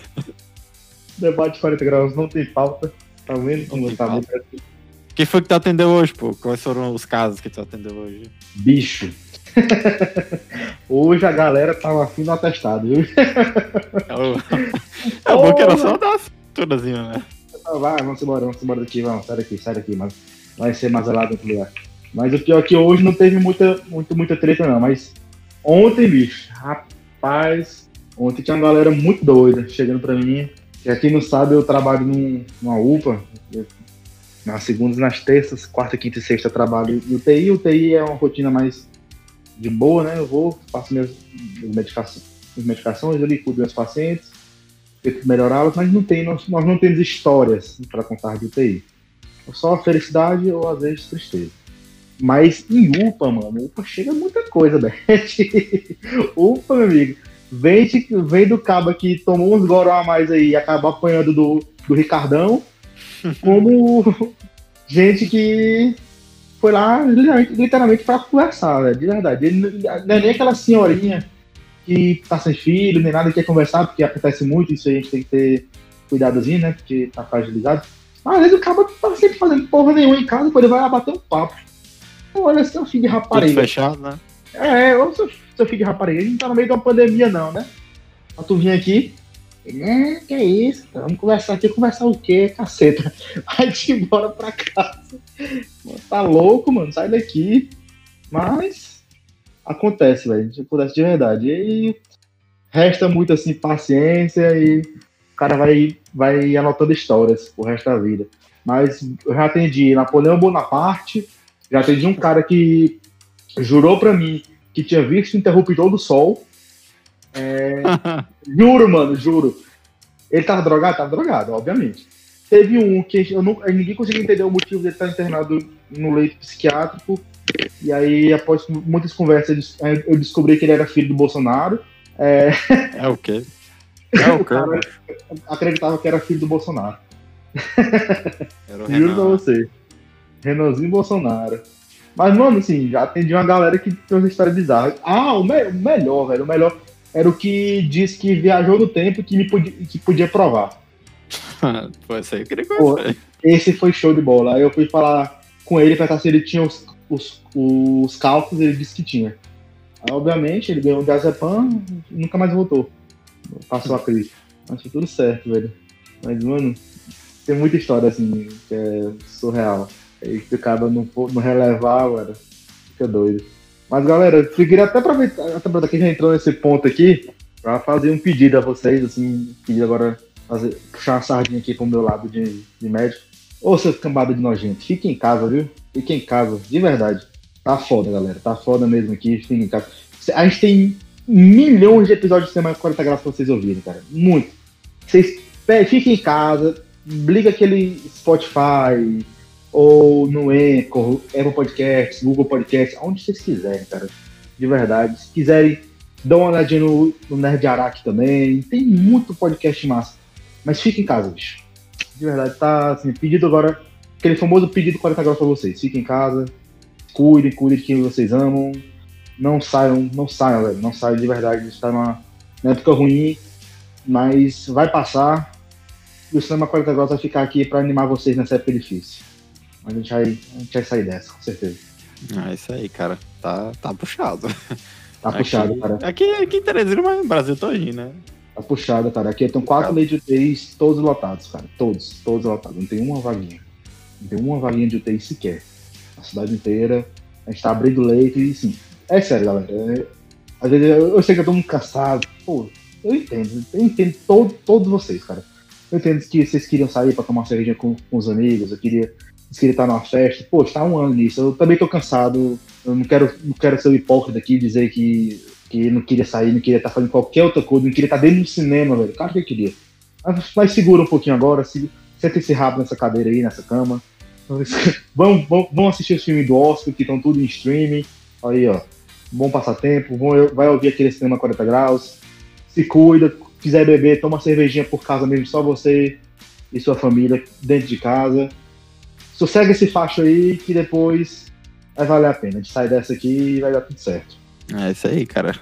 S1: Debate 40 graus não tem pauta. Tá vendo como tá bem?
S2: Quem foi que tu atendeu hoje, pô? Quais foram os casos que tu atendeu hoje?
S1: Bicho. [LAUGHS] Hoje a galera tava afim do atestado, viu?
S2: É é bom que era só dar tudozinho, né?
S1: Vai, vamos embora, vamos embora daqui, vamos, sai daqui, sai daqui, mas vai ser mais gelado no lugar. Mas o pior é que hoje não teve muita, muito, muita treta, não. Mas ontem, bicho, rapaz, ontem tinha uma galera muito doida chegando pra mim. E quem não sabe, eu trabalho num, numa UPA. Eu- nas segundas, nas terças, quarta, quinta e sexta eu trabalho em UTI. UTI é uma rotina mais de boa, né? Eu vou, faço minhas, minhas medicações, minhas medicações ali, cuido dos pacientes, tento melhorá-las, mas não tem, nós, nós não temos histórias para contar de UTI. Só felicidade ou às vezes tristeza. Mas em UPA, mano, UPA chega muita coisa, [LAUGHS] Beth. UPA, meu amigo, vem, vem do cabo que tomou uns goró a mais aí e acaba apanhando do, do Ricardão, [LAUGHS] como gente que foi lá literalmente, literalmente pra conversar, velho, de verdade. Ele não não é nem aquela senhorinha que tá sem filho, nem nada que quer conversar, porque acontece muito, isso aí a gente tem que ter cuidadozinho, né? Porque tá fragilizado. Mas às vezes o cara tá sempre fazendo porra nenhuma em casa, depois ele vai lá bater um papo. Olha, seu filho de
S2: Tudo
S1: rapariga.
S2: fechado, né?
S1: É, ô seu, seu filho de rapariga, a gente tá no meio de uma pandemia, não, né? Pra tu vir aqui. É, que é isso? Vamos conversar aqui, conversar o quê, caceta? [LAUGHS] Vai-te embora pra casa. Tá louco, mano, sai daqui. Mas acontece, velho. Acontece de verdade. E resta muito assim, paciência e o cara vai, vai anotando histórias pro resto da vida. Mas eu já atendi Napoleão Bonaparte, já atendi um cara que jurou pra mim que tinha visto o interruptor do sol. É, [LAUGHS] Juro, mano, juro. Ele tava drogado? Tava drogado, obviamente. Teve um que eu não, ninguém conseguiu entender o motivo dele estar internado no leito psiquiátrico. E aí, após muitas conversas, eu descobri que ele era filho do Bolsonaro. É, [LAUGHS]
S2: É o quê? [LAUGHS] É o
S1: o cara acreditava que era filho do Bolsonaro.
S2: Era o
S1: Juro pra você. Renanzinho Bolsonaro. Mas, mano, assim, já atendi uma galera que tem uma história bizarra. Ah, o, me- o melhor, velho, o melhor era o que disse que viajou no tempo e que, me podia, que podia provar. [LAUGHS]
S2: Pô, isso aí eu queria
S1: Pô. Esse foi show de bola. Aí eu fui falar com ele, perguntar se ele tinha os, os, os cálculos, ele disse que tinha. Aí, obviamente, ele ganhou o diazepam e nunca mais voltou. Passou a crise. Mas foi tudo certo, velho. Mas, mano, tem muita história, assim, que é surreal. Aí que acaba não, for- não relevar, velho. Fica doido. Mas, galera, eu queria até aproveitar, aproveitar que já entrou nesse ponto aqui, pra fazer um pedido a vocês, assim, pedir agora, fazer, puxar uma sardinha aqui pro meu lado de, de médico. Ô, seus cambadas de nojento, fiquem em casa, viu? Fiquem em casa, de verdade. Tá foda, galera. Tá foda mesmo aqui, fiquem em casa. A gente tem milhões de episódios de semana 40 graus pra vocês ouvirem, cara. Muito. Vocês fiquem em casa, liga aquele Spotify, ou no Anchor, Apple Podcasts, Google Podcasts, onde vocês quiserem, cara. De verdade. Se quiserem, dão uma olhadinha no, no Nerd Araque também. Tem muito podcast massa. Mas fica em casa, bicho. De verdade, tá assim, pedido agora. Aquele famoso pedido 40 graus pra vocês. Fiquem em casa. Cuidem, cuidem de quem vocês amam. Não saiam, não saiam, velho. Não saiam de verdade. Gente tá numa, época ruim. Mas vai passar. E o Cinema 40 graus vai ficar aqui pra animar vocês nessa época difícil. Mas a gente vai, a gente vai sair dessa, com certeza.
S2: Ah, isso aí, cara. Tá, tá puxado.
S1: Tá puxado,
S2: aqui,
S1: cara.
S2: Aqui, aqui em Teresina, mas no Brasil todinho, né?
S1: Tá puxado, cara. Aqui tem quatro
S2: Puxado.
S1: leitos de UTI, todos lotados, cara. Todos, todos lotados. Não tem uma vaguinha. Não tem uma vaguinha de UTI sequer. A cidade inteira. A gente tá abrindo leito e, sim. É sério, galera. É- às vezes eu, eu sei que eu tô muito cansado. Pô, eu entendo. Eu entendo todo, todos vocês, cara. Eu entendo que vocês queriam sair pra tomar uma cervejinha com, com os amigos. Eu queria. Vocês queriam estar numa festa. Pô, tá um ano nisso. Eu também tô cansado. Eu não quero, não quero ser o hipócrita aqui dizer que que não queria sair, não queria estar fazendo qualquer outra coisa, não queria estar dentro do cinema, velho. Claro que eu queria. Mas, mas segura um pouquinho agora, se, senta esse rabo nessa cadeira aí, nessa cama. [LAUGHS] vamos, vamos assistir os filmes do Oscar, que estão tudo em streaming. Aí, ó. Bom passatempo. Vão, vai ouvir aquele cinema 40 graus. Se cuida. Quiser beber, toma uma cervejinha por casa mesmo, só você e sua família dentro de casa. Sossega esse facho aí que depois vai valer a pena. A gente sai dessa aqui e vai dar tudo certo.
S2: É isso aí, cara.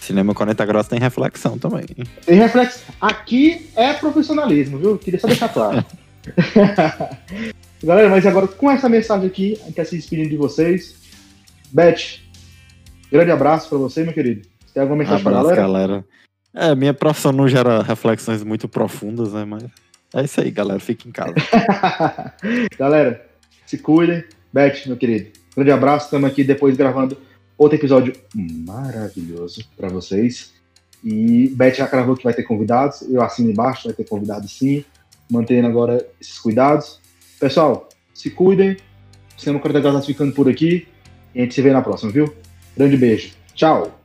S2: Cinema 40 graus tem reflexão também.
S1: Tem reflexo. Aqui é profissionalismo, viu? Queria só deixar claro. [LAUGHS] Galera, mas agora com essa mensagem aqui, a gente quer se despedindo de vocês. Beth, grande abraço pra você, meu querido. Tem alguma mensagem pra galera?
S2: galera. É, minha profissão não gera reflexões muito profundas, né? Mas é isso aí, galera. Fique em casa. [LAUGHS]
S1: Galera, se cuidem. Beth, meu querido, grande abraço. Estamos aqui depois gravando outro episódio maravilhoso para vocês. E Beth já cravou que vai ter convidados. Eu assino embaixo, vai ter convidados sim. Mantendo agora esses cuidados. Pessoal, se cuidem. O Cinema 40 Graus tá ficando por aqui. E a gente se vê na próxima, viu? Grande beijo. Tchau.